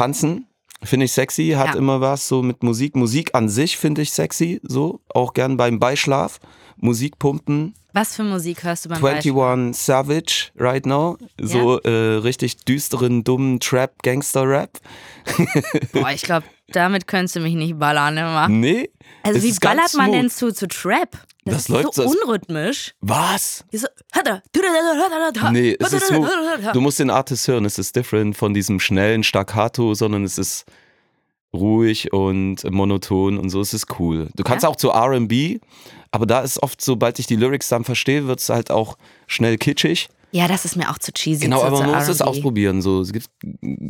tanzen finde ich sexy, hat Ja. immer was so mit Musik. Musik an sich finde ich sexy, so auch gern beim Beischlaf. Musik pumpen, Was für Musik hörst du beim Beispiel? 21 Savage right now, so äh, richtig düsteren, dummen Trap, Gangster-Rap. Boah, ich glaube, damit könntest du mich nicht ballern immer. Nee, Also es wie ballert man denn zu, zu Trap? Das, Das ist läuft so so- unrhythmisch. Was? So, Nee, es ist so, du musst den Artist hören, es ist different von diesem schnellen Staccato, sondern es ist ruhig und monoton und so, es ist cool. Du kannst Ja? auch zu R&B, aber da ist oft, sobald ich die Lyrics dann verstehe, wird es halt auch schnell kitschig. Ja, das ist mir auch zu cheesy. Genau, zu, aber man muss es ausprobieren, so, es gibt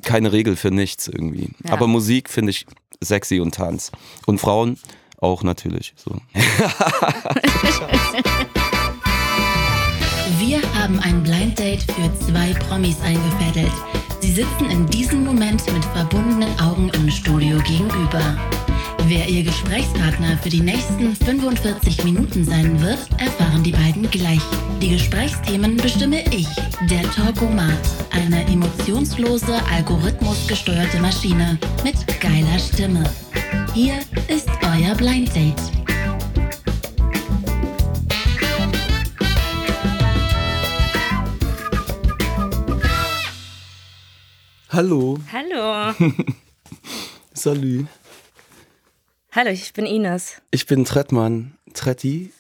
keine Regel für nichts irgendwie. Ja. Aber Musik finde ich sexy und Tanz. Und Frauen auch natürlich, so. Wir haben ein Blind Date für zwei Promis eingefädelt. Sie sitzen in diesem Moment mit verbundenen Augen im Studio gegenüber. Wer ihr Gesprächspartner für die nächsten 45 Minuten sein wird, erfahren die beiden gleich. Die Gesprächsthemen bestimme ich, der Talkomat, eine emotionslose, algorithmusgesteuerte Maschine mit geiler Stimme. Hier ist euer Blind Date. Hallo, Hallo. salü. Hallo, ich bin Ines. Ich bin Trettmann. Tretti?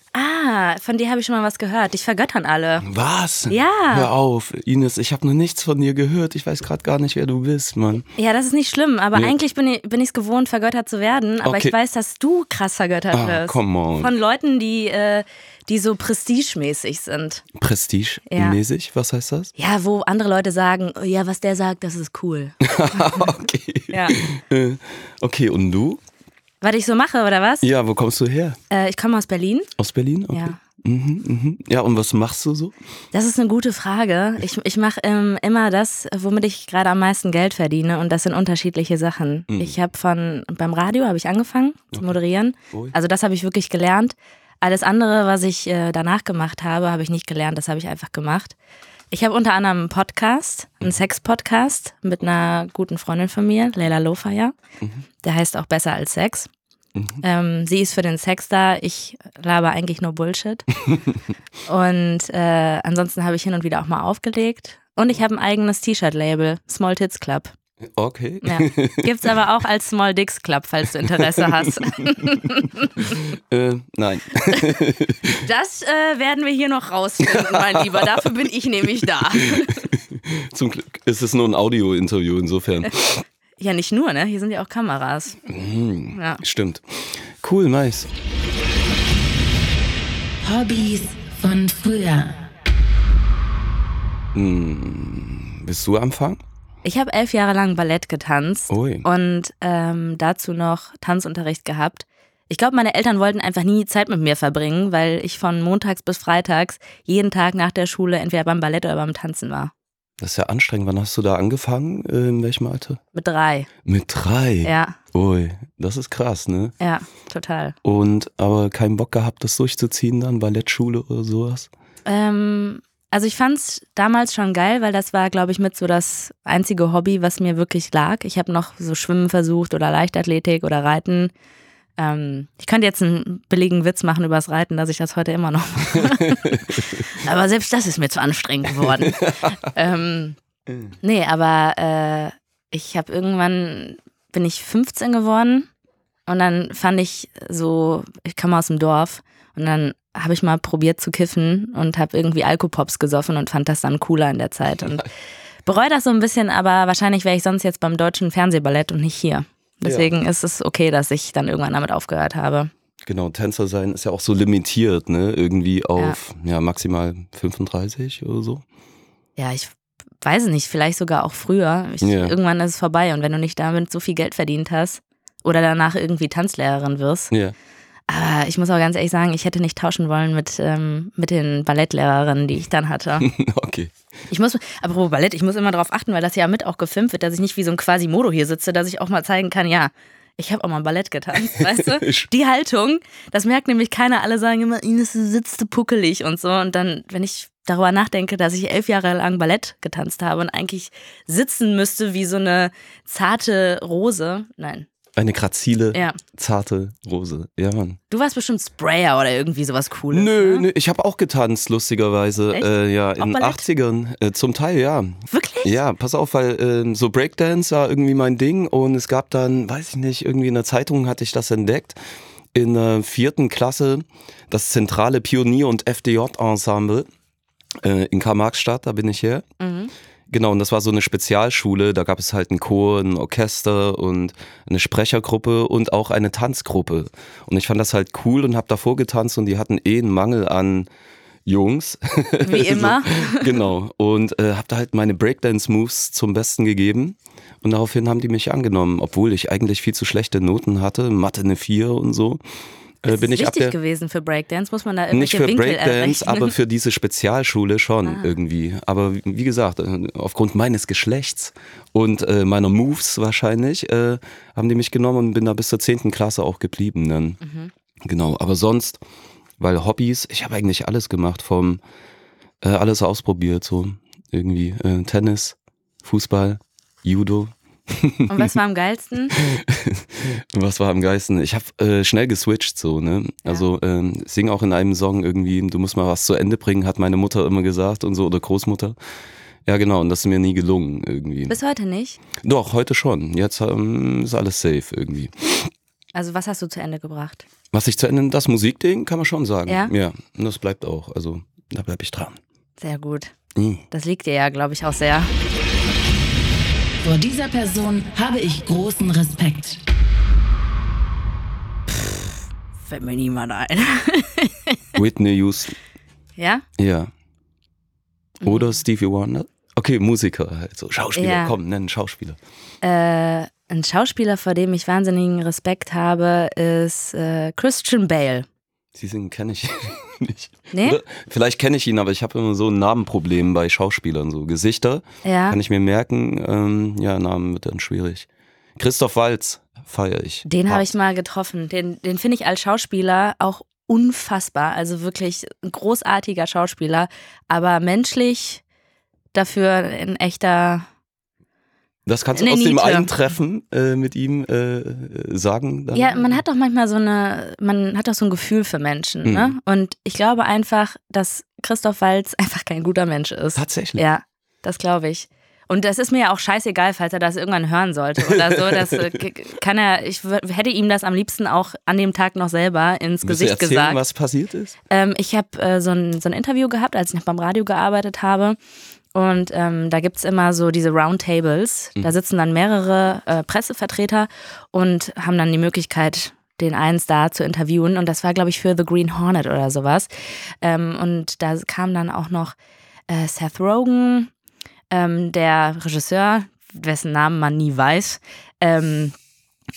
Von dir habe ich schon mal was gehört. Dich vergöttern alle. Was? Ja. Hör auf, Ines, ich habe noch nichts von dir gehört. Ich weiß gerade gar nicht, wer du bist, Mann. Ja, das ist nicht schlimm, aber Nee. eigentlich bin ich es gewohnt, vergöttert zu werden. Aber Okay. ich weiß, dass du krass vergöttert Ah, wirst. come on. Von Leuten, die, äh, die so prestigemäßig sind. Prestige-mäßig, was heißt das? Ja, wo andere Leute sagen, oh ja, was der sagt, das ist cool. okay. Ja. Äh, Okay, und du? Was ich so mache, oder was? Ja, wo kommst du her? Äh, ich komme aus Berlin. Aus Berlin? Okay. Ja. Mhm, mhm. Ja, und was machst du so? Das ist eine gute Frage. Ich, ich mache ähm, immer das, womit ich gerade am meisten Geld verdiene und das sind unterschiedliche Sachen. Mhm. Ich habe von beim Radio habe ich angefangen zu moderieren. Ui. Also das habe ich wirklich gelernt. Alles andere, was ich äh, danach gemacht habe, habe ich nicht gelernt. Das habe ich einfach gemacht. Ich habe unter anderem einen Podcast, Mhm. einen Sex-Podcast mit einer guten Freundin von mir, Leila Lofaya. Mhm. Der heißt auch Besser als Sex. Ähm, sie ist für den Sex da, ich laber eigentlich nur Bullshit. Und äh, ansonsten habe ich hin und wieder auch mal aufgelegt. Und ich habe ein eigenes T-Shirt-Label, Small Tits Club. Okay. Ja. Gibt's aber auch als Small Dicks Club, falls du Interesse hast. äh, nein. Das äh, werden wir hier noch rausfinden, mein Lieber. Dafür bin ich nämlich da. Zum Glück ist es nur ein Audio-Interview, insofern. Ja, nicht nur, ne? Hier sind ja auch Kameras. Mhm. Ja. Stimmt. Cool, nice. Hobbys von früher. Bist du anfangen? Ich habe elf Jahre lang Ballett getanzt Ui. und ähm, dazu noch Tanzunterricht gehabt. Ich glaube, meine Eltern wollten einfach nie Zeit mit mir verbringen, weil ich von montags bis freitags jeden Tag nach der Schule entweder beim Ballett oder beim Tanzen war. Das ist ja anstrengend. Wann hast du da angefangen? Äh, in welchem Alter? Mit drei. Mit drei. Ja, Ui, das ist krass, ne? ja, total. Und aber keinen Bock gehabt, das durchzuziehen dann, Ballettschule oder sowas? Ähm, also ich fand's damals schon geil, weil das war, glaube ich, mit so das einzige Hobby, was mir wirklich lag. Ich habe noch so Schwimmen versucht oder Leichtathletik oder Reiten. Ähm, ich könnte jetzt einen billigen Witz machen übers Reiten, dass ich das heute immer noch mache. aber selbst das ist mir zu anstrengend geworden. ähm, nee, aber äh, ich habe irgendwann, bin ich 15 geworden und dann fand ich so, ich komme aus dem Dorf und dann habe ich mal probiert zu kiffen und habe irgendwie Alkopops gesoffen und fand das dann cooler in der Zeit. Und bereue das so ein bisschen, aber wahrscheinlich wäre ich sonst jetzt beim deutschen Fernsehballett und nicht hier. Deswegen ist es okay, dass ich dann irgendwann damit aufgehört habe. Genau, Tänzer sein ist ja auch so limitiert, ne? Irgendwie auf ja, maximal 35 oder so. Ja, ich weiß nicht, vielleicht sogar auch früher. Ich, Ja. Irgendwann ist es vorbei und wenn du nicht damit so viel Geld verdient hast oder danach irgendwie Tanzlehrerin wirst. Ja. Aber ich muss auch ganz ehrlich sagen, ich hätte nicht tauschen wollen mit, ähm, mit den Ballettlehrerinnen, die ich dann hatte. okay. Ich muss, apropos Ballett, ich muss immer darauf achten, weil das ja mit auch gefilmt wird, dass ich nicht wie so ein Quasimodo hier sitze, dass ich auch mal zeigen kann, ja, ich habe auch mal Ballett getanzt, weißt du? Die Haltung, das merkt nämlich keiner. Alle sagen immer, Ines, sitzt puckelig und so. Und dann, wenn ich darüber nachdenke, dass ich elf Jahre lang Ballett getanzt habe und eigentlich sitzen müsste wie so eine zarte Rose. Nein. Eine grazile, ja. zarte Rose. Ja, Mann. Du warst bestimmt Sprayer oder irgendwie sowas Cooles. Nö, ne? nö ich habe auch getanzt, lustigerweise. Äh, ja, in den 80ern. Äh, zum Teil, ja. Wirklich? Ja, pass auf, weil äh, so Breakdance war irgendwie mein Ding und es gab dann, weiß ich nicht, irgendwie in der Zeitung hatte ich das entdeckt. In der vierten Klasse das zentrale Pionier- und FDJ-Ensemble äh, in Karl-Marx-Stadt, da bin ich her. Mhm. Genau, und das war so eine Spezialschule. Da gab es halt einen Chor, ein Orchester und eine Sprechergruppe und auch eine Tanzgruppe. Und ich fand das halt cool und habe davor getanzt und die hatten eh einen Mangel an Jungs. Wie immer. so, genau. Und äh, habe da halt meine Breakdance-Moves zum Besten gegeben. Und daraufhin haben die mich angenommen, obwohl ich eigentlich viel zu schlechte Noten hatte, Mathe eine 4 und so. Äh, bin ist ich wichtig gewesen für Breakdance? Muss man da irgendwelche Nicht für Winkel Breakdance, errechnen? aber für diese Spezialschule schon Ah. irgendwie. Aber wie gesagt, äh, aufgrund meines Geschlechts und äh, meiner Moves wahrscheinlich, äh, haben die mich genommen und bin da bis zur 10. Klasse auch geblieben dann. Mhm. Genau, aber sonst, weil Hobbys, ich habe eigentlich alles gemacht, vom äh, alles ausprobiert, so irgendwie äh, Tennis, Fußball, Judo. Und was war am geilsten? Was war am geilsten? Ich habe äh, schnell geswitcht so, ne? Also ähm, sing auch in einem Song irgendwie, du musst mal was zu Ende bringen, hat meine Mutter immer gesagt und so oder Großmutter. Ja, genau, und das ist mir nie gelungen irgendwie. Bis heute nicht? Doch, heute schon. Jetzt ähm, ist alles safe irgendwie. Also was hast du zu Ende gebracht? Was ich zu Ende, das Musikding kann man schon sagen. Ja? Ja, und das bleibt auch. Also da bleibe ich dran. Sehr gut. Mhm. Das liegt dir ja, glaube ich, auch sehr. Vor dieser Person habe ich großen Respekt. Fällt mir niemand ein. Whitney Houston. ja? Ja. Oder Stevie Wonder. Okay, Musiker halt so. Schauspieler, Ja. komm, nenn Schauspieler. Äh, ein Schauspieler, vor dem ich wahnsinnigen Respekt habe, ist äh, Christian Bale. Sie singen kenne ich nicht. Nee? Oder? Vielleicht kenne ich ihn, aber ich habe immer so ein Namenproblem bei Schauspielern. So Gesichter Ja. kann ich mir merken. Ähm, ja, Namen wird dann schwierig. Christoph Walz feiere ich. Den habe ich mal getroffen. Den, den finde ich als Schauspieler auch unfassbar. Also wirklich ein großartiger Schauspieler, aber menschlich dafür ein echter. Das kannst du aus dem Niete. einen Treffen äh, mit ihm äh, sagen. Dann? Ja, man hat doch manchmal so eine, man hat doch so ein Gefühl für Menschen, Mhm. ne? Und ich glaube einfach, dass Christoph Walz einfach kein guter Mensch ist. Tatsächlich. Ja, das glaube ich. Und das ist mir ja auch scheißegal, falls er das irgendwann hören sollte oder so. Das äh, kann er, ich hätte ihm das am liebsten auch an dem Tag noch selber ins Willst du Gesicht erzählen, gesagt. was passiert ist? Ähm, ich habe äh, so, ein, so ein Interview gehabt, als ich noch beim Radio gearbeitet habe. Und ähm, da gibt's immer so diese Roundtables. Da sitzen dann mehrere äh, Pressevertreter und haben dann die Möglichkeit, den einen Star zu interviewen. Und das war, glaube ich, für The Green Hornet oder sowas. Ähm, und da kam dann auch noch äh, Seth Rogen, ähm, der Regisseur, dessen Namen man nie weiß. Ähm,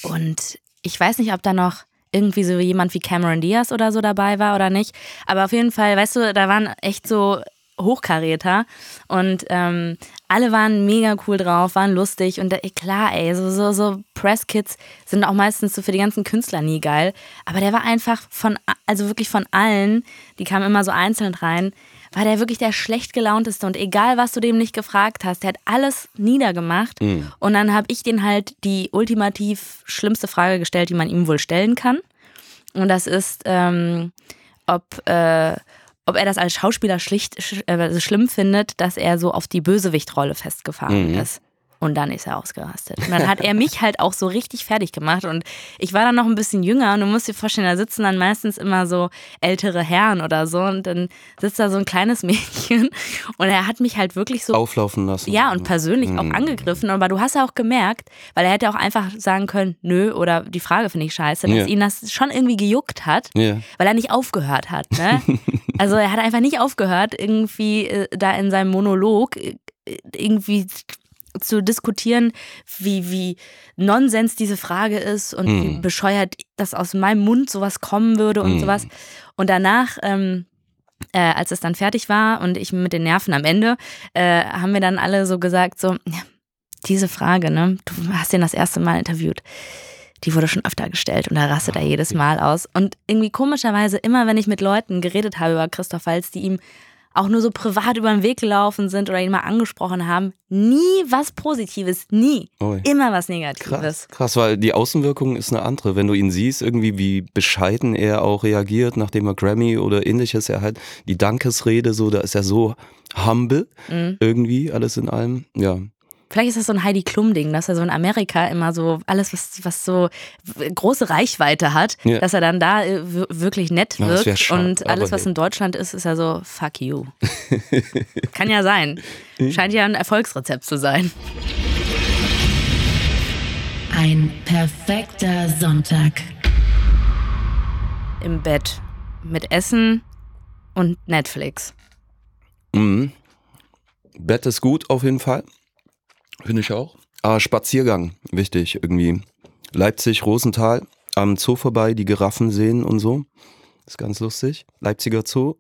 und ich weiß nicht, ob da noch irgendwie so jemand wie Cameron Diaz oder so dabei war oder nicht. Aber auf jeden Fall, weißt du, da waren echt so Hochkaräter. Und ähm, alle waren mega cool drauf, waren lustig. Und äh, klar, ey, so, so, so Presskits sind auch meistens so für die ganzen Künstler nie geil. Aber der war einfach von, also wirklich von allen, die kamen immer so einzeln rein, war der wirklich der schlecht gelaunteste. Und egal, was du dem nicht gefragt hast, der hat alles niedergemacht. Und dann habe ich den halt die ultimativ schlimmste Frage gestellt, die man ihm wohl stellen kann. Und das ist, ähm, ob, äh, ob er das als Schauspieler schlicht sch äh, schlimm findet, dass er so auf die Bösewichtrolle festgefahren Mhm. ist. Und dann ist er ausgerastet. Und dann hat er mich halt auch so richtig fertig gemacht. Und ich war dann noch ein bisschen jünger und du musst dir vorstellen, da sitzen dann meistens immer so ältere Herren oder so. Und dann sitzt da so ein kleines Mädchen und er hat mich halt wirklich so Auflaufen lassen. ja, und persönlich auch Mhm. angegriffen, aber du hast ja auch gemerkt, weil er hätte auch einfach sagen können, nö, oder die Frage finde ich scheiße, dass Ja. ihn das schon irgendwie gejuckt hat, Ja. weil er nicht aufgehört hat. Ne? also er hat einfach nicht aufgehört, irgendwie äh, da in seinem Monolog äh, irgendwie zu diskutieren, wie, wie Nonsens diese Frage ist und wie Mhm. bescheuert, dass aus meinem Mund sowas kommen würde und Mhm. sowas. Und danach, ähm, äh, als es dann fertig war und ich mit den Nerven am Ende, äh, haben wir dann alle so gesagt, so, ja, diese Frage, ne, du hast den das erste Mal interviewt, die wurde schon öfter gestellt und da rastet er jedes Mal aus. Und irgendwie komischerweise, immer wenn ich mit Leuten geredet habe über Christoph Waltz, die ihm auch nur so privat über den Weg gelaufen sind oder ihn mal angesprochen haben, nie was Positives, nie. Ui. Immer was Negatives. Krass, krass, weil die Außenwirkung ist eine andere. Wenn du ihn siehst, irgendwie wie bescheiden er auch reagiert, nachdem er Grammy oder ähnliches erhält, die Dankesrede, so, da ist er so humble, Mhm. irgendwie, alles in allem. Ja, Vielleicht ist das so ein Heidi Klum-Ding, dass er so in Amerika immer so alles, was, was so große Reichweite hat, Ja. dass er dann da äh, wir- wirklich nett Ja, wär wirkt. schade, und alles, was in Deutschland ist, ist ja so, fuck you. Kann ja sein. Scheint ja ein Erfolgsrezept zu sein. Ein perfekter Sonntag. Im Bett. Mit Essen und Netflix. Mhm. Bett ist gut auf jeden Fall. Finde ich auch. Ah, Spaziergang, wichtig irgendwie. Leipzig, Rosenthal, am Zoo vorbei, die Giraffen sehen und so. Ist ganz lustig. Leipziger Zoo.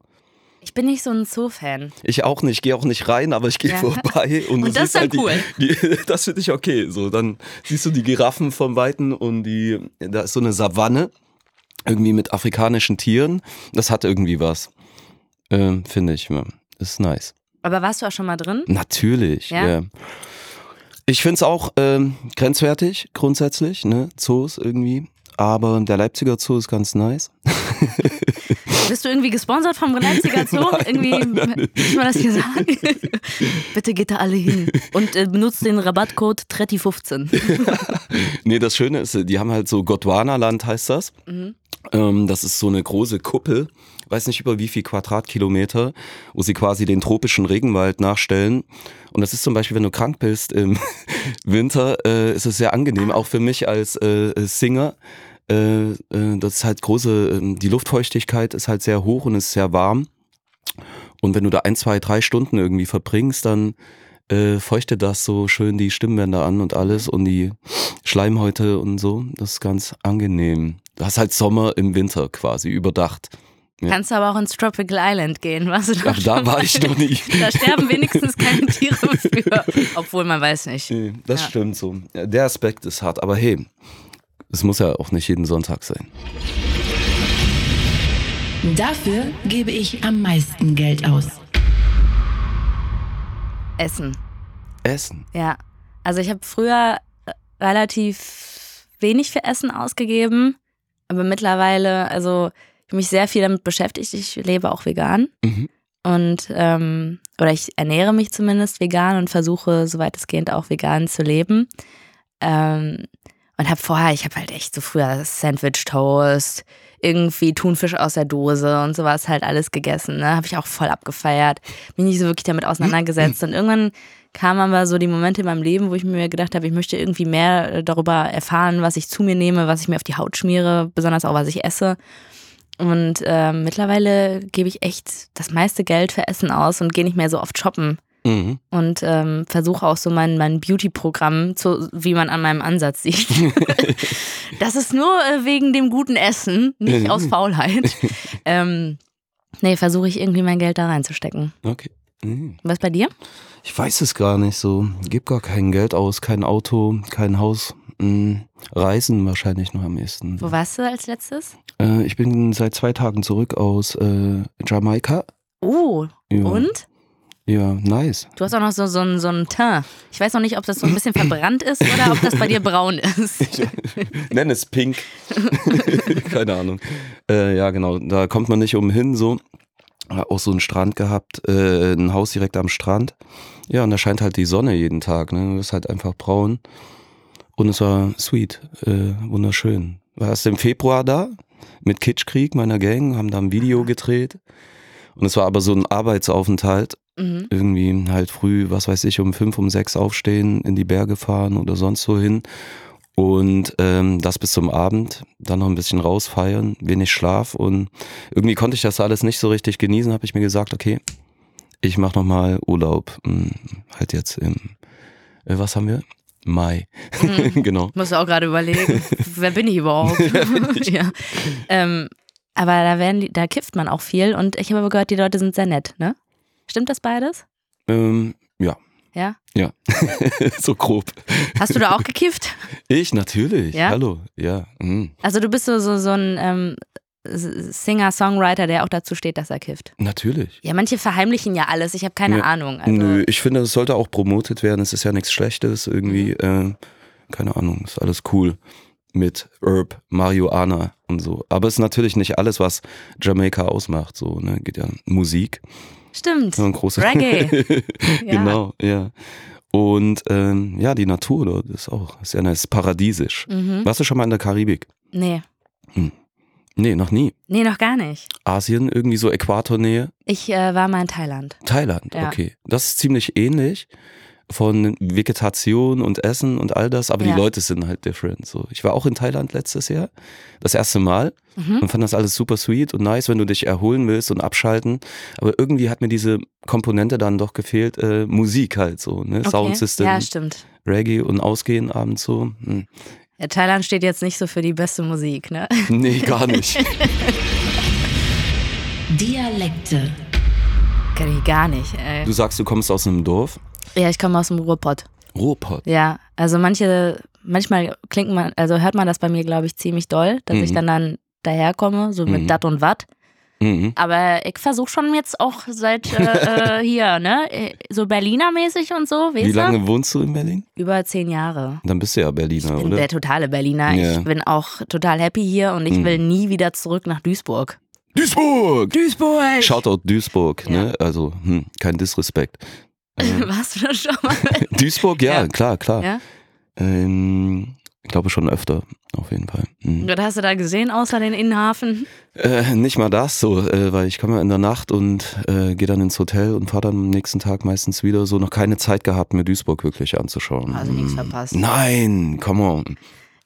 Ich bin nicht so ein Zoo-Fan. Ich auch nicht, gehe auch nicht rein, aber ich gehe Ja. vorbei und, Und das ist halt dann die, die, das finde ich okay. So, dann siehst du die Giraffen vom Weiten und die, da ist so eine Savanne, irgendwie mit afrikanischen Tieren. Das hat irgendwie was. Ähm, finde ich, ist nice. Aber warst du auch schon mal drin? Natürlich, Ja? ja. Ich finde es auch ähm, grenzwertig, grundsätzlich, ne? Zoos irgendwie. Aber der Leipziger Zoo ist ganz nice. Bist du irgendwie gesponsert vom Leipziger Zoo? irgendwie, ich mal das hier sagen? Bitte geht da alle hin und äh, benutzt den Rabattcode Tretti15. Nee, das Schöne ist, die haben halt so Gondwana-Land heißt das. Mhm. Ähm, das ist so eine große Kuppel, weiß nicht über wie viel Quadratkilometer, wo sie quasi den tropischen Regenwald nachstellen. Und das ist zum Beispiel, wenn du krank bist im Winter, äh, ist es sehr angenehm, auch für mich als äh, Singer. Äh, äh, das ist halt große, äh, die Luftfeuchtigkeit ist halt sehr hoch und ist sehr warm. Und wenn du da ein, zwei, drei Stunden irgendwie verbringst, dann äh, feuchtet das so schön die Stimmbänder an und alles und die Schleimhäute und so. Das ist ganz angenehm. Du hast halt Sommer im Winter quasi überdacht. Ja. Kannst du aber auch ins Tropical Island gehen, was du Ach, da schon war mal- ich noch nie. Da sterben wenigstens keine Tiere für. Obwohl man weiß nicht. Nee, das Ja. stimmt so. Der Aspekt ist hart, aber hey, es muss ja auch nicht jeden Sonntag sein. Dafür gebe ich am meisten Geld aus. Essen. Essen. Ja. Also ich habe früher äh, relativ wenig für Essen ausgegeben, aber mittlerweile, also mich sehr viel damit beschäftigt. Ich lebe auch vegan Mhm. und ähm, oder ich ernähre mich zumindest vegan und versuche, soweit es geht, auch vegan zu leben. Ähm, und habe vorher, ich habe halt echt so früher Sandwich Toast, irgendwie Thunfisch aus der Dose und sowas halt alles gegessen. Ne? Habe ich auch voll abgefeiert. Bin nicht so wirklich damit auseinandergesetzt. Und irgendwann kamen aber so die Momente in meinem Leben, wo ich mir gedacht habe, ich möchte irgendwie mehr darüber erfahren, was ich zu mir nehme, was ich mir auf die Haut schmiere, besonders auch was ich esse. Und ähm, mittlerweile gebe ich echt das meiste Geld für Essen aus und gehe nicht mehr so oft shoppen Mhm. und ähm, versuche auch so mein, mein Beauty-Programm, zu, wie man an meinem Ansatz sieht. das ist nur äh, wegen dem guten Essen, nicht aus Faulheit. ähm, nee, versuche ich irgendwie mein Geld da reinzustecken. Okay. Mhm. Was bei dir? Ich weiß es gar nicht so. Gib gar kein Geld aus, kein Auto, kein Haus. Mhm. Reisen wahrscheinlich noch am ehesten. Wo warst du als letztes? Äh, ich bin seit zwei Tagen zurück aus äh, Jamaika. Oh, Ja. und? Ja, nice. Du hast auch noch so, so, ein, so ein Teint. Ich weiß noch nicht, ob das so ein bisschen verbrannt ist oder ob das bei dir braun ist. Nenn es Pink. Keine Ahnung. Äh, ja, genau. Da kommt man nicht umhin. So. Auch so einen Strand gehabt, äh, ein Haus direkt am Strand. Ja, und da scheint halt die Sonne jeden Tag. Ne? Du ist halt einfach braun. Und es war sweet, äh, wunderschön. War erst im Februar da mit Kitschkrieg, meiner Gang, haben da ein Video gedreht. Und es war aber so ein Arbeitsaufenthalt. Mhm. Irgendwie halt früh, was weiß ich, um fünf, um sechs aufstehen, in die Berge fahren oder sonst wo hin. Und ähm, das bis zum Abend, dann noch ein bisschen rausfeiern, wenig Schlaf und irgendwie konnte ich das alles nicht so richtig genießen, habe ich mir gesagt, okay, ich mache nochmal Urlaub, hm, halt jetzt im, äh, was haben wir? Mai, genau. Musst du auch gerade überlegen, wer bin ich überhaupt? ja. Ähm, aber da werden da kifft man auch viel und ich habe aber gehört, die Leute sind sehr nett, ne? Stimmt das beides? Ähm, ja, Ja. ja, so grob. Hast du da auch gekifft? Ich natürlich, Ja? hallo, ja. mhm. Also du bist so, so, so ein ähm, Singer-Songwriter, der auch dazu steht, dass er kifft? Natürlich. Ja, manche verheimlichen ja alles. Ich habe keine Ja. Ahnung. Also, Nö, ich finde, es sollte auch promotet werden. Es ist ja nichts Schlechtes irgendwie. Mhm. Äh, keine Ahnung, ist alles cool mit Herb, Marihuana und so. Aber es ist natürlich nicht alles, was Jamaika ausmacht. So, ne? Geht ja Musik. Stimmt. So ein großer Reggae. Ja. Genau, ja. Und ähm, ja, die Natur dort ist auch ist ja nice, ist paradiesisch. Mhm. Warst du schon mal in der Karibik? Nee. Nee, noch nie. Nee, noch gar nicht. Asien, irgendwie so Äquatornähe. Ich äh, war mal in Thailand. Thailand, Ja. okay. Das ist ziemlich ähnlich von Vegetation und Essen und all das, aber Ja. die Leute sind halt different. So. Ich war auch in Thailand letztes Jahr, das erste Mal Mhm. und fand das alles super sweet und nice, wenn du dich erholen willst und abschalten. Aber irgendwie hat mir diese Komponente dann doch gefehlt, äh, Musik halt so, ne? Okay. Soundsystem, Ja, stimmt. Reggae und Ausgehen abends so. Hm. Ja, Thailand steht jetzt nicht so für die beste Musik, ne? Nee, gar nicht. Dialekte. Kenn ich gar nicht. Ey. Du sagst, du kommst aus einem Dorf. Ja, ich komme aus dem Ruhrpott. Ruhrpott. Ja, also manche, manchmal klingt man, also hört man das bei mir, glaube ich, ziemlich doll, dass ich Mhm. dann dann daherkomme, so mit Mhm. Dat und Watt. Mhm. Aber ich versuche schon jetzt auch seit äh, äh, hier, ne, äh, so Berliner-mäßig und so, Wie du? lange wohnst du in Berlin? Über zehn Jahre. Dann bist du ja Ich Berliner, bin oder? der totale Berliner. Ja. Ich bin auch total happy hier und ich Mhm. will nie wieder zurück nach Duisburg. Duisburg! Duisburg! Shoutout Duisburg, Ja. ne? Also, hm, kein Disrespekt. Ähm, Warst du da schon mal? Duisburg, ja, Ja. klar, klar. Ähm, ich glaube schon öfter, auf jeden Fall. Mhm. Was hast du da gesehen, außer den Innenhafen? Äh, nicht mal das so, äh, weil ich komme ja in der Nacht und äh, gehe dann ins Hotel und fahre dann am nächsten Tag meistens wieder. So noch keine Zeit gehabt, mir Duisburg wirklich anzuschauen. Also nichts Mhm. verpasst. Nein, come on.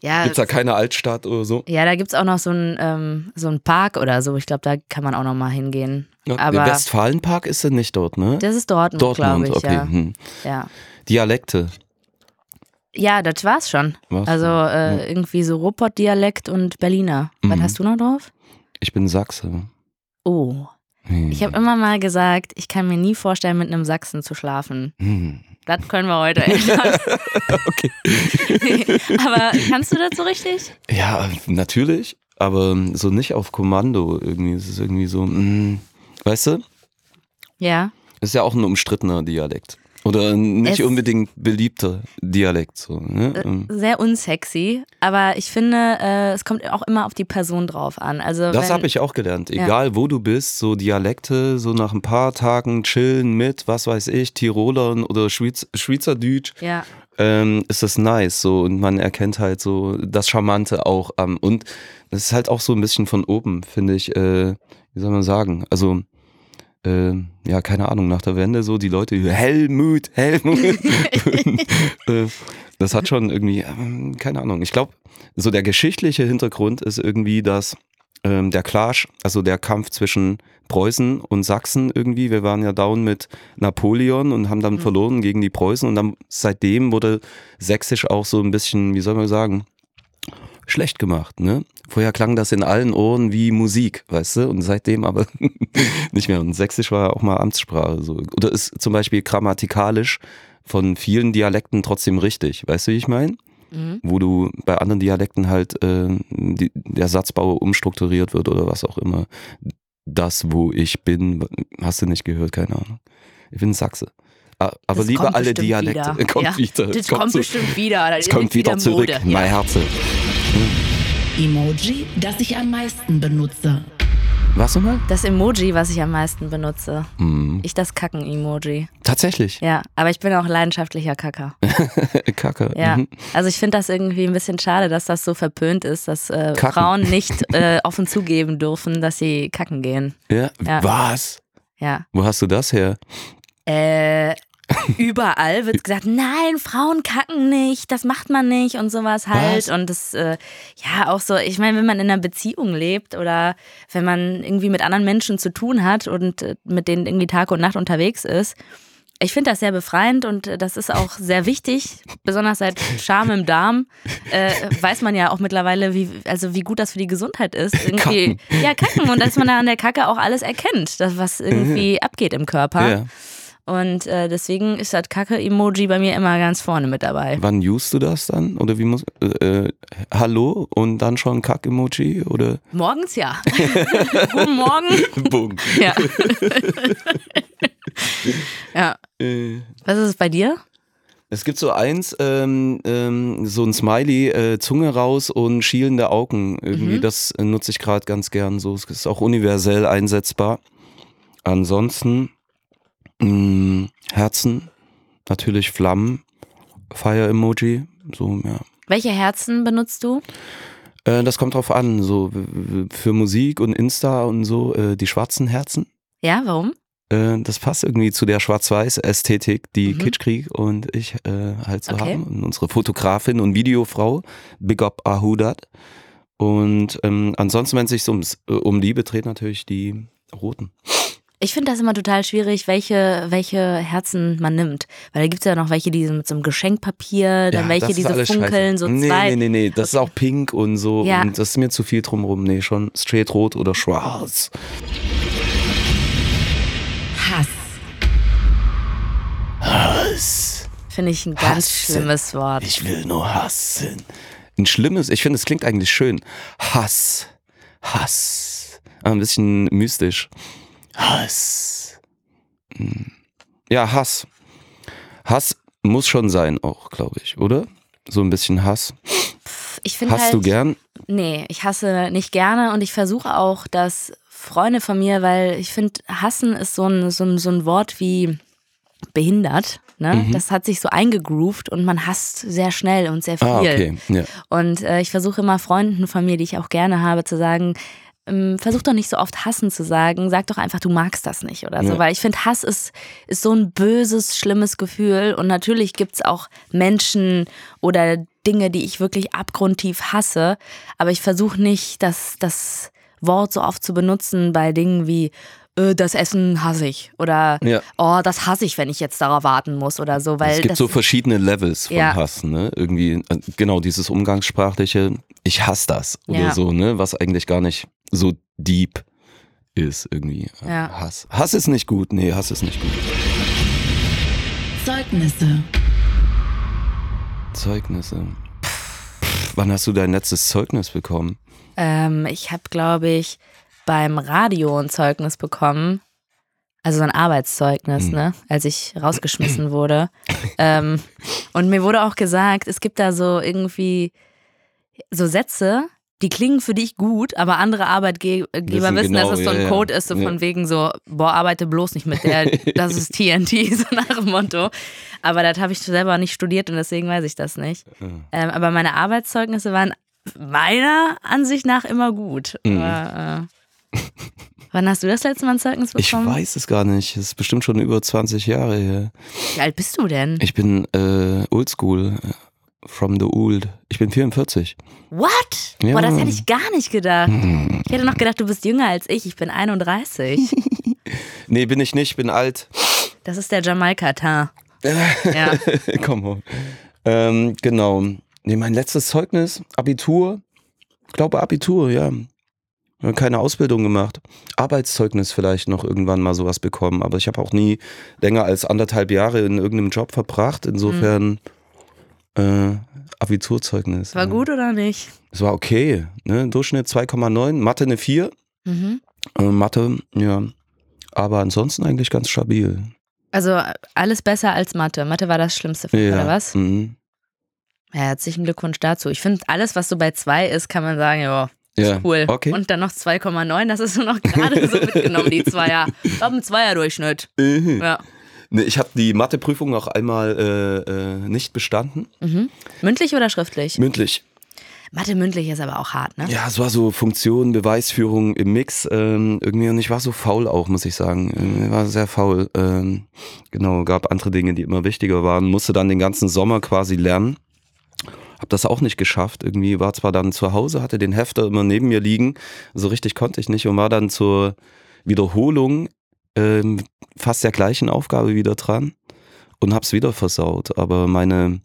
Ja, Gibt's da keine Altstadt oder so? ja da gibt es auch noch so einen ähm, so einen Park oder so. Ich glaube, da kann man auch noch mal hingehen. Ja, Aber- der Westfalenpark ist denn nicht dort, ne? Das ist Dortmund, glaube Dortmund, ich. okay. Ja. Hm. Ja. Dialekte. Ja, das war's schon. Was? Also äh, irgendwie so Ruhrpott-Dialekt und Berliner. Was Mhm. hast du noch drauf? Ich bin Sachse. Oh, Hm. ich habe immer mal gesagt, ich kann mir nie vorstellen, mit einem Sachsen zu schlafen. Hm. Das können wir heute ändern. Okay. Aber kannst du das so richtig? Ja, natürlich, aber so nicht auf Kommando irgendwie. Es ist irgendwie so, mm, weißt du, Ja. ist ja auch ein umstrittener Dialekt. Oder nicht Es- unbedingt beliebter Dialekt. So, ne? Äh, Ähm, Sehr unsexy, aber ich finde, äh, es kommt auch immer auf die Person drauf an. Also Das habe ich auch gelernt. Ja. Egal wo du bist, so Dialekte, so nach ein paar Tagen chillen mit, was weiß ich, Tirolern oder Schweiz, Schweizerdeutsch, Ja, ähm, ist das nice. So und man erkennt halt so das Charmante auch am. und das ist halt auch so ein bisschen von oben, finde ich. Äh, wie soll man sagen? Also äh, ja, keine Ahnung, nach der Wende so die Leute, Helmut, Helmut. Äh, das hat schon irgendwie, ähm, keine Ahnung. Ich glaube, so der geschichtliche Hintergrund ist irgendwie, dass ähm, der Clash, also der Kampf zwischen Preußen und Sachsen irgendwie, wir waren ja down mit Napoleon und haben dann Mhm. verloren gegen die Preußen und dann seitdem wurde Sächsisch auch so ein bisschen, wie soll man sagen, schlecht gemacht, ne? Vorher klang das in allen Ohren wie Musik, weißt du? Und seitdem aber nicht mehr. Und Sächsisch war ja auch mal Amtssprache. So. Oder ist zum Beispiel grammatikalisch von vielen Dialekten trotzdem richtig. Weißt du, wie ich meine? mhm. Wo du bei anderen Dialekten halt äh, die, der Satzbau umstrukturiert wird oder was auch immer. Das, wo ich bin, hast du nicht gehört, keine Ahnung. Ich bin Sachse. Aber Das lieber kommt alle Dialekte. wieder. Kommt Ja, wieder. Das kommt, so- bestimmt wieder. Das kommt ist wieder zurück, Mode. mein Herze. Emoji, das ich am meisten benutze. Was nochmal? Das Emoji, was ich am meisten benutze. Hm. Ich das Kacken-Emoji. Tatsächlich. Ja, aber ich bin auch leidenschaftlicher Kacker. Kacke. Ja, Mhm. also ich finde das irgendwie ein bisschen schade, dass das so verpönt ist, dass äh. Frauen nicht äh, offen zugeben dürfen, dass sie kacken gehen. Ja. Ja. Was? Ja. Wo hast du das her? Äh, überall wird gesagt, nein, Frauen kacken nicht, das macht man nicht und sowas halt. Was? Und das, äh, ja, auch so, ich meine, wenn man in einer Beziehung lebt oder wenn man irgendwie mit anderen Menschen zu tun hat und äh, mit denen irgendwie Tag und Nacht unterwegs ist, ich finde das sehr befreiend und äh, das ist auch sehr wichtig, besonders seit Scham im Darm, äh, weiß man ja auch mittlerweile, wie, also wie gut das für die Gesundheit ist. Irgendwie, Ja, kacken und dass man da an der Kacke auch alles erkennt, das, was irgendwie abgeht im Körper. Ja. Und äh, deswegen ist das Kacke-Emoji bei mir immer ganz vorne mit dabei. Wann usst du das dann? Oder wie muss. Äh, äh, Hallo und dann schon Kack-Emoji oder? Morgens ja. Guten Morgen. Boom. Ja. ja. Äh, Was ist es bei dir? Es gibt so eins, ähm, ähm, so ein Smiley, äh, Zunge raus und schielende Augen. Irgendwie, Mhm. das nutze ich gerade ganz gern. So, es ist auch universell einsetzbar. Ansonsten mh, Herzen, natürlich Flammen, Fire-Emoji, so, ja. Welche Herzen benutzt du? Äh, das kommt drauf an, so für Musik und Insta und so, äh, die schwarzen Herzen. Ja, warum? Äh, das passt irgendwie zu der Schwarz-Weiß-Ästhetik, die Mhm. Kitschkrieg und ich äh, halt so Okay. haben. Und unsere Fotografin und Videofrau, Big Up Ahudat. Und ähm, ansonsten, wenn es sich ums, äh, um Liebe dreht, natürlich die roten. Ich finde das immer total schwierig, welche, welche Herzen man nimmt. Weil da gibt es ja noch welche, die so mit so einem Geschenkpapier, dann Ja, welche, die so funkeln, scheiße. so nee, zwei. Nee, nee, nee, das ist auch pink und so. Ja. Und das ist mir zu viel drumrum. Nee, schon straight rot oder schwarz. Hass. Hass. Finde ich ein ganz Hasse. schlimmes Wort. Ich will nur hassen. Ein schlimmes, ich finde, es klingt eigentlich schön. Hass. Hass. Ein bisschen mystisch. Hass. Hm. Ja, Hass. Hass muss schon sein, auch, glaube ich, oder? So ein bisschen Hass. Ich finde Hast halt, du gern? Nee, ich hasse nicht gerne und ich versuche auch, dass Freunde von mir, weil ich finde, hassen ist so ein, so, ein, so ein Wort wie behindert. Ne? Mhm. Das hat sich so eingegroovt und man hasst sehr schnell und sehr viel. Ah, okay. Ja. Und äh, ich versuche immer Freunden von mir, die ich auch gerne habe, zu sagen, versuch doch nicht so oft hassen zu sagen, sag doch einfach, du magst das nicht oder so. Ja. Weil ich finde, Hass ist, ist so ein böses, schlimmes Gefühl. Und natürlich gibt es auch Menschen oder Dinge, die ich wirklich abgrundtief hasse. Aber ich versuche nicht, das, das Wort so oft zu benutzen bei Dingen wie, äh, das Essen hasse ich. Oder, Ja. oh, das hasse ich, wenn ich jetzt darauf warten muss oder so. Weil es gibt so verschiedene Levels von Ja. Hass, ne? Irgendwie, äh, genau, dieses umgangssprachliche, ich hasse das oder Ja. so, ne? Was eigentlich gar nicht so deep ist, irgendwie. Ja. Hass. Hass ist nicht gut, nee, Hass ist nicht gut. Zeugnisse. Zeugnisse. Pff, wann hast du dein letztes Zeugnis bekommen? Ähm, ich habe, glaube ich, beim Radio ein Zeugnis bekommen. Also so ein Arbeitszeugnis, Hm. ne? Als ich rausgeschmissen wurde. ähm, und mir wurde auch gesagt, es gibt da so irgendwie so Sätze, die klingen für dich gut, aber andere Arbeitgeber Wissen wissen, genau, dass es so ein ja, ja. Code ist, so Ja. von wegen so, boah, arbeite bloß nicht mit der, das ist TNT, so nach dem Motto. Aber das habe ich selber nicht studiert und deswegen weiß ich das nicht. Ähm, aber meine Arbeitszeugnisse waren meiner Ansicht nach immer gut. Mhm. Aber, äh, wann hast du das letzte Mal ein Zeugnis Ich bekommen? weiß es gar nicht. Es ist bestimmt schon über 20 Jahre her. Wie alt bist du denn? Ich bin äh, oldschool. From the old. Ich bin 44. What? Ja. Boah, das hätte ich gar nicht gedacht. Ich hätte noch gedacht, du bist jünger als ich. Ich bin 31. Nee, bin ich nicht, bin alt. Das ist der Jamaika-Tar. Ja. Komm on. Ähm, genau. Nee, mein letztes Zeugnis, Abitur. Ich glaube Abitur, ja. Ja, Keine Ausbildung gemacht. Arbeitszeugnis vielleicht noch irgendwann mal sowas bekommen, aber ich habe auch nie länger als anderthalb Jahre in irgendeinem Job verbracht. Insofern äh, Abiturzeugnis. War gut oder nicht? Es war okay. Ne? Durchschnitt 2,9, Mathe eine 4. Mhm. Äh, Mathe, ja. Aber ansonsten eigentlich ganz stabil. Also alles besser als Mathe. Mathe war das Schlimmste, Ja. oder was? Mhm. Ja, herzlichen Glückwunsch dazu. Ich finde, alles, was so bei zwei ist, kann man sagen, ja, Ja. cool. Okay. Und dann noch 2,9, das ist so noch gerade so mitgenommen, die Zweier. Ich habe einen Zweier-Durchschnitt. Mhm. Ja. Nee, ich habe die Matheprüfung auch einmal äh, äh, nicht bestanden. Mhm. Mündlich oder schriftlich? Mündlich. Mathe mündlich ist aber auch hart, ne? Ja, es war so Funktion, Beweisführung im Mix ähm, irgendwie und ich war so faul auch, muss ich sagen. Ich war sehr faul. Ähm, genau, gab andere Dinge, die immer wichtiger waren. Musste dann den ganzen Sommer quasi lernen. Hab das auch nicht geschafft. Irgendwie war zwar dann zu Hause, hatte den Hefter immer neben mir liegen. So richtig konnte ich nicht und war dann zur Wiederholung ähm, fast der gleichen Aufgabe wieder dran und hab's wieder versaut. Aber meine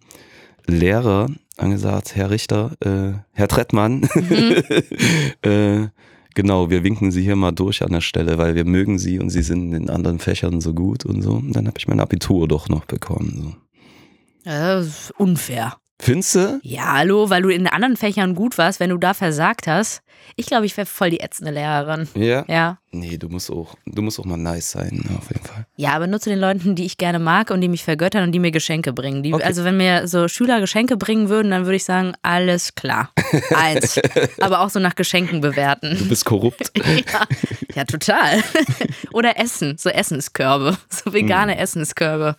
Lehrer haben gesagt, Herr Richter, äh, Herr Trettmann, äh, genau, wir winken Sie hier mal durch an der Stelle, weil wir mögen Sie und Sie sind in den anderen Fächern so gut und so. Und dann habe ich mein Abitur doch noch bekommen. So. Ja, Das ist unfair. Findest du? Ja, hallo, weil du in anderen Fächern gut warst, wenn du da versagt hast. Ich glaube, ich wäre voll die ätzende Lehrerin. Ja. Ja. Nee, du musst auch, du musst auch mal nice sein, ne, auf jeden Fall. Ja, aber nur zu den Leuten, die ich gerne mag und die mich vergöttern und die mir Geschenke bringen. Die, Okay. Also wenn mir so Schüler Geschenke bringen würden, dann würde ich sagen, alles klar. Eins. aber auch so nach Geschenken bewerten. Du bist korrupt. ja, ja, total. Oder Essen, so Essenskörbe, so vegane Essenskörbe.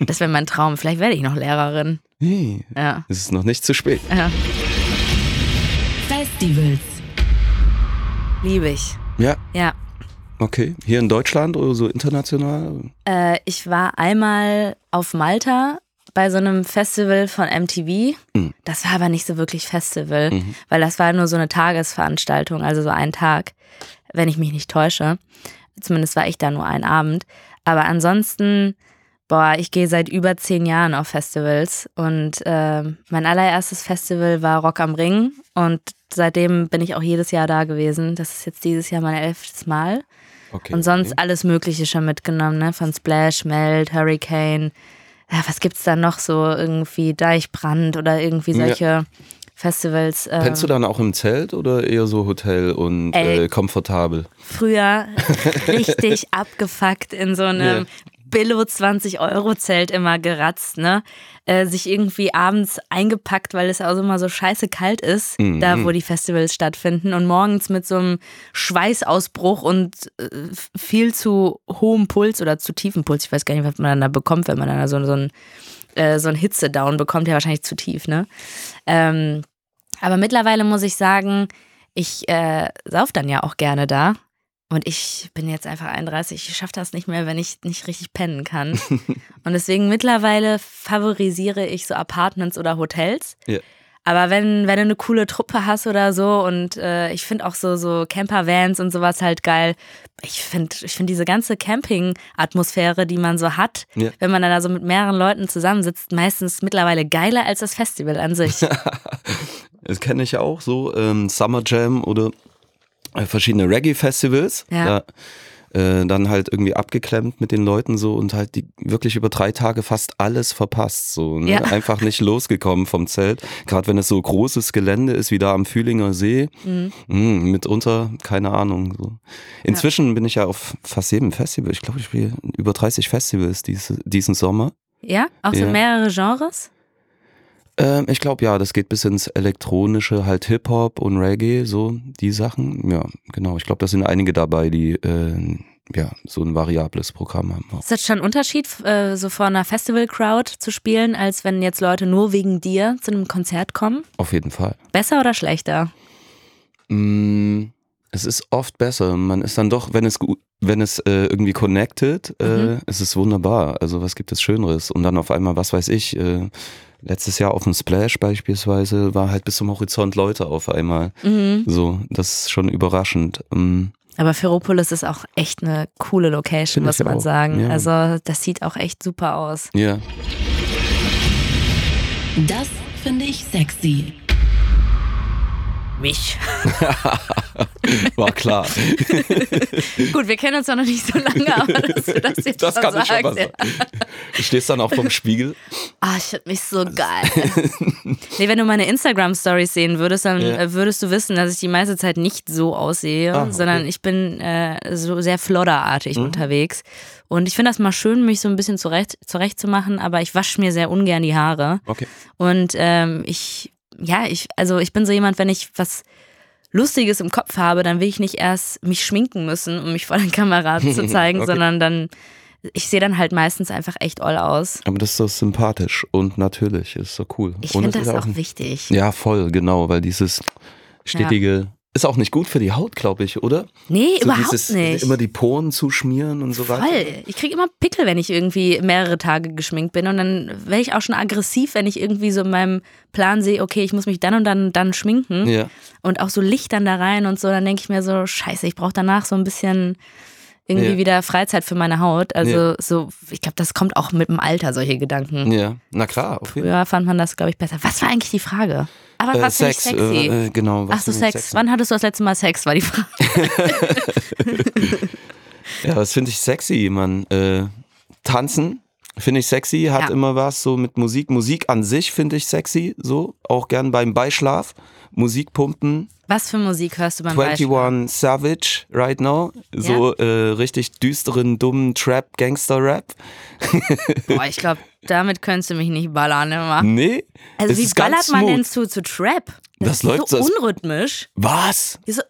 Das wäre mein Traum. Vielleicht werde ich noch Lehrerin. Nee, Ja. es ist noch nicht zu spät. ja. Festivals. Liebe ich. Ja, Ja. okay. Hier in Deutschland oder so international? Äh, ich war einmal auf Malta bei so einem Festival von MTV. Mhm. Das war aber nicht so wirklich Festival, weil das war nur so eine Tagesveranstaltung, also so ein Tag, wenn ich mich nicht täusche. Zumindest war ich da nur einen Abend. Aber ansonsten, boah, ich gehe seit über zehn Jahren auf Festivals und äh, mein allererstes Festival war Rock am Ring und seitdem bin ich auch jedes Jahr da gewesen. Das ist jetzt dieses Jahr mein elftes Mal. Okay. Und sonst alles Mögliche schon mitgenommen, ne? Von Splash, Melt, Hurricane. Ja, was gibt's da noch so? Irgendwie Deichbrand oder irgendwie Ja. solche Festivals. ähm, Pennst du dann auch im Zelt oder eher so Hotel und Ey. äh, komfortabel? Früher richtig abgefuckt in so einem Billo 20 Euro Zelt immer geratzt, ne? Äh, sich irgendwie abends eingepackt, weil es auch immer so scheiße kalt ist, Mhm. da wo die Festivals stattfinden und morgens mit so einem Schweißausbruch und äh, viel zu hohem Puls oder zu tiefem Puls, ich weiß gar nicht, was man dann da bekommt, wenn man dann da so, so ein äh, so ein Hitzedown bekommt, ja wahrscheinlich zu tief, ne? Ähm, aber mittlerweile muss ich sagen, ich äh, sauf dann ja auch gerne da. Und ich bin jetzt einfach 31, ich schaffe das nicht mehr, wenn ich nicht richtig pennen kann. und deswegen mittlerweile favorisiere ich so Apartments oder Hotels. Ja. Aber wenn, wenn du eine coole Truppe hast oder so und äh, ich finde auch so, so Campervans und sowas halt geil. Ich finde ich find diese ganze Camping-Atmosphäre, die man so hat, Ja. wenn man dann da so mit mehreren Leuten zusammensitzt, meistens mittlerweile geiler als das Festival an sich. Das kenne ich auch so, ähm, Summer Jam oder verschiedene Reggae-Festivals. Ja. Da, äh, dann halt irgendwie abgeklemmt mit den Leuten so und halt die wirklich über drei Tage fast alles verpasst. So, ne? Ja. Einfach nicht losgekommen vom Zelt. Gerade wenn es so großes Gelände ist wie da am Fühlinger See. Mhm. Mm, mitunter, keine Ahnung. So. Inzwischen bin ich ja auf fast jedem Festival. Ich glaube, ich spiele über 30 Festivals diese, diesen Sommer. Ja? Auch so Ja. mehrere Genres? Ähm, ich glaube ja, das geht bis ins Elektronische, halt Hip-Hop und Reggae, so die Sachen. Ja, genau. Ich glaube, da sind einige dabei, die äh, ja so ein variables Programm haben. Auch. Ist das schon ein Unterschied, äh, so vor einer Festival-Crowd zu spielen, als wenn jetzt Leute nur wegen dir zu einem Konzert kommen? Auf jeden Fall. Besser oder schlechter? Mm, es ist oft besser. Man ist dann doch, wenn es gut, wenn es äh, irgendwie connected, äh, Mhm. es ist wunderbar. Also was gibt es Schöneres? Und dann auf einmal, was weiß ich, äh, letztes Jahr auf dem Splash beispielsweise war halt bis zum Horizont Leute auf einmal. Mhm. So, das ist schon überraschend. Mm. Aber Ferropolis ist auch echt eine coole Location, muss man auch, sagen. ja. Also das sieht auch echt super aus. Ja. Das finde ich sexy. Mich. War klar. Gut, wir kennen uns ja noch nicht so lange, aber dass du das jetzt Das schon kann ich schon mal sagst, sagen. Du stehst dann auch vom Spiegel. Ah, ich finde mich so geil. nee, wenn du meine Instagram-Stories sehen würdest, dann Ja. äh, würdest du wissen, dass ich die meiste Zeit nicht so aussehe, Ah, okay. sondern ich bin äh, so sehr flodderartig Mhm. unterwegs. Und ich finde das mal schön, mich so ein bisschen zurecht, zurechtzumachen, aber ich wasche mir sehr ungern die Haare. Okay. Und ähm, ich, ja, ich, also ich bin so jemand, wenn ich was Lustiges im Kopf habe, dann will ich nicht erst mich schminken müssen, um mich vor der Kamera zu zeigen, Okay. sondern dann, ich sehe dann halt meistens einfach echt all aus. Aber das ist so sympathisch und natürlich, ist so cool. Ich finde das auch ein- wichtig. Ja, voll, genau, weil dieses stetige ist auch nicht gut für die Haut, glaube ich, oder? Nee, So überhaupt dieses, nicht. Immer die Poren zuschmieren und so weiter. Voll. Ich kriege immer Pickel, wenn ich irgendwie mehrere Tage geschminkt bin. Und dann werde ich auch schon aggressiv, wenn ich irgendwie so in meinem Plan sehe, okay, ich muss mich dann und dann, dann schminken. Ja. Und auch so Licht dann da rein und so. Dann denke ich mir so, scheiße, ich brauche danach so ein bisschen irgendwie Ja. wieder Freizeit für meine Haut. Also Ja. so, ich glaube, das kommt auch mit dem Alter, solche Gedanken. Ja, na klar, Fall. Früher fand man das, glaube ich, besser. Was war eigentlich die Frage? Aber was finde ich Sex, sexy? äh, äh, genau. was Ach so, Sex. sexy? Wann hattest du das letzte Mal Sex, war die Frage. Ja, das finde ich sexy, man. Äh, tanzen, Finde ich sexy, hat Ja. immer was so mit Musik. Musik an sich finde ich sexy, so. Auch gern beim Beischlaf. Musik pumpen. Was für Musik hörst du beim Beispiel? 21 Savage right now. So äh, richtig düsteren, dummen Trap, Gangster-Rap. Boah, ich glaube, damit könntest du mich nicht ballern immer. Nee. Also wie ballert man denn zu, zu Trap? Das ist läuft so so- unrhythmisch. Was? So,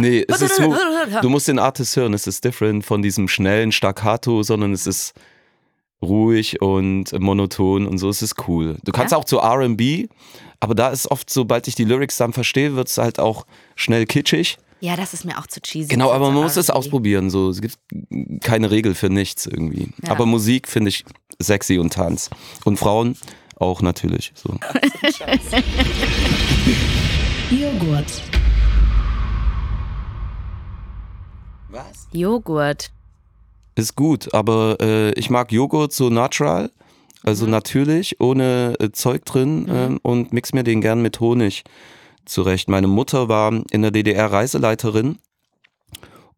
Nee, es ist so, du musst den Artist hören, es ist different von diesem schnellen Staccato, sondern es ist ruhig und monoton und so, es ist cool. Du kannst Ja? auch zu R&B, aber da ist oft, sobald ich die Lyrics dann verstehe, wird es halt auch schnell kitschig. Ja, das ist mir auch zu cheesy. Genau, aber man muss es ausprobieren, so, es gibt keine Regel für nichts irgendwie. Ja. Aber Musik finde ich sexy und Tanz. Und Frauen auch natürlich, so. Joghurt. Was? Joghurt. Ist gut, aber äh, ich mag Joghurt so natural, also Mhm. natürlich, ohne äh, Zeug drin ähm, und mix mir den gern mit Honig zurecht. Meine Mutter war in der DDR Reiseleiterin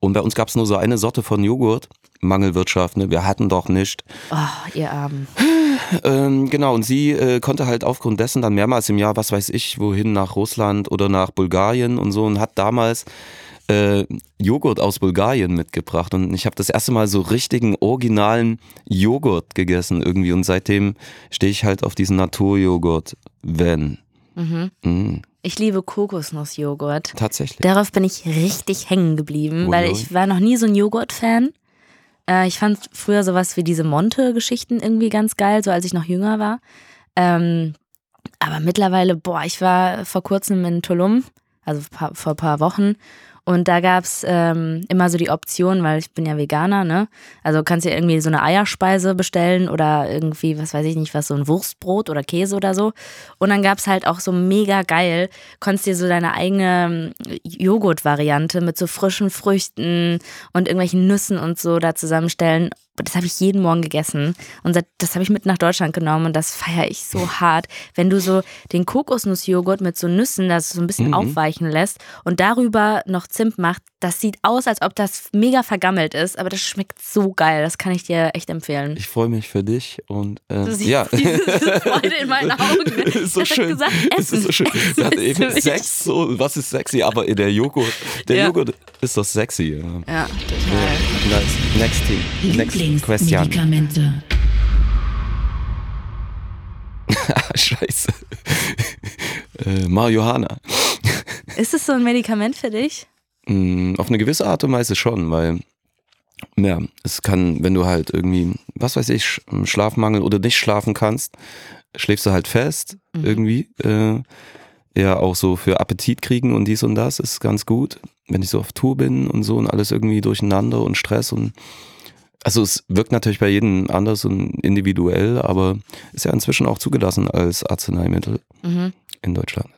und bei uns gab es nur so eine Sorte von Joghurt. Mangelwirtschaft, ne? wir hatten doch nicht. Oh, ihr Armen. Ähm, genau, und sie äh, konnte halt aufgrund dessen dann mehrmals im Jahr, was weiß ich, wohin, nach Russland oder nach Bulgarien und so und hat damals äh, Joghurt aus Bulgarien mitgebracht. Und ich habe das erste Mal so richtigen, originalen Joghurt gegessen irgendwie. Und seitdem stehe ich halt auf diesen Naturjoghurt, wenn. Mhm. Mm, Ich liebe Kokosnussjoghurt. tatsächlich. Darauf bin ich richtig hängen geblieben, Oh, weil ich war noch nie so ein Joghurt-Fan. Äh, ich fand früher sowas wie diese Monte-Geschichten irgendwie ganz geil, so als ich noch jünger war. Ähm, aber mittlerweile, boah, ich war vor kurzem in Tulum, also vor ein paar Wochen. Und da gab's ähm, immer so die Option, weil ich bin ja Veganer, ne? Also kannst du irgendwie so eine Eierspeise bestellen oder irgendwie, was weiß ich nicht, was, so ein Wurstbrot oder Käse oder so. Und dann gab's halt auch so mega geil, konntest dir so deine eigene ähm, Joghurt-Variante mit so frischen Früchten und irgendwelchen Nüssen und so da zusammenstellen. Das habe ich jeden Morgen gegessen und das habe ich mit nach Deutschland genommen und das feiere ich so hart. Wenn du so den Kokosnussjoghurt mit so Nüssen das so ein bisschen Mhm. aufweichen lässt und darüber noch Zimt macht, das sieht aus, als ob das mega vergammelt ist, aber das schmeckt so geil. Das kann ich dir echt empfehlen. Ich freue mich für dich und äh, Du siehst ja. diese Freude in meinen Augen. ist so Ich schön. gesagt, es essen. ist so schön. Wir hatten eben für mich. Sex, so, was ist sexy? Aber der Joghurt, der Ja. Joghurt ist doch sexy. Ja. Ja, total. Nice. Next thing. Next question. Lieblingsmedikamente. Scheiße. äh, Marihuana. Ist es so ein Medikament für dich? Mm, Auf eine gewisse Art und Weise schon, weil ja, es kann, wenn du halt irgendwie, was weiß ich, Sch- Schlafmangel oder nicht schlafen kannst, schläfst du halt fest Mhm. irgendwie. Äh, ja, auch so für Appetit kriegen und dies und das ist ganz gut. Wenn ich so auf Tour bin und so und alles irgendwie durcheinander und Stress und also es wirkt natürlich bei jedem anders und individuell, aber ist ja inzwischen auch zugelassen als Arzneimittel Mhm. in Deutschland.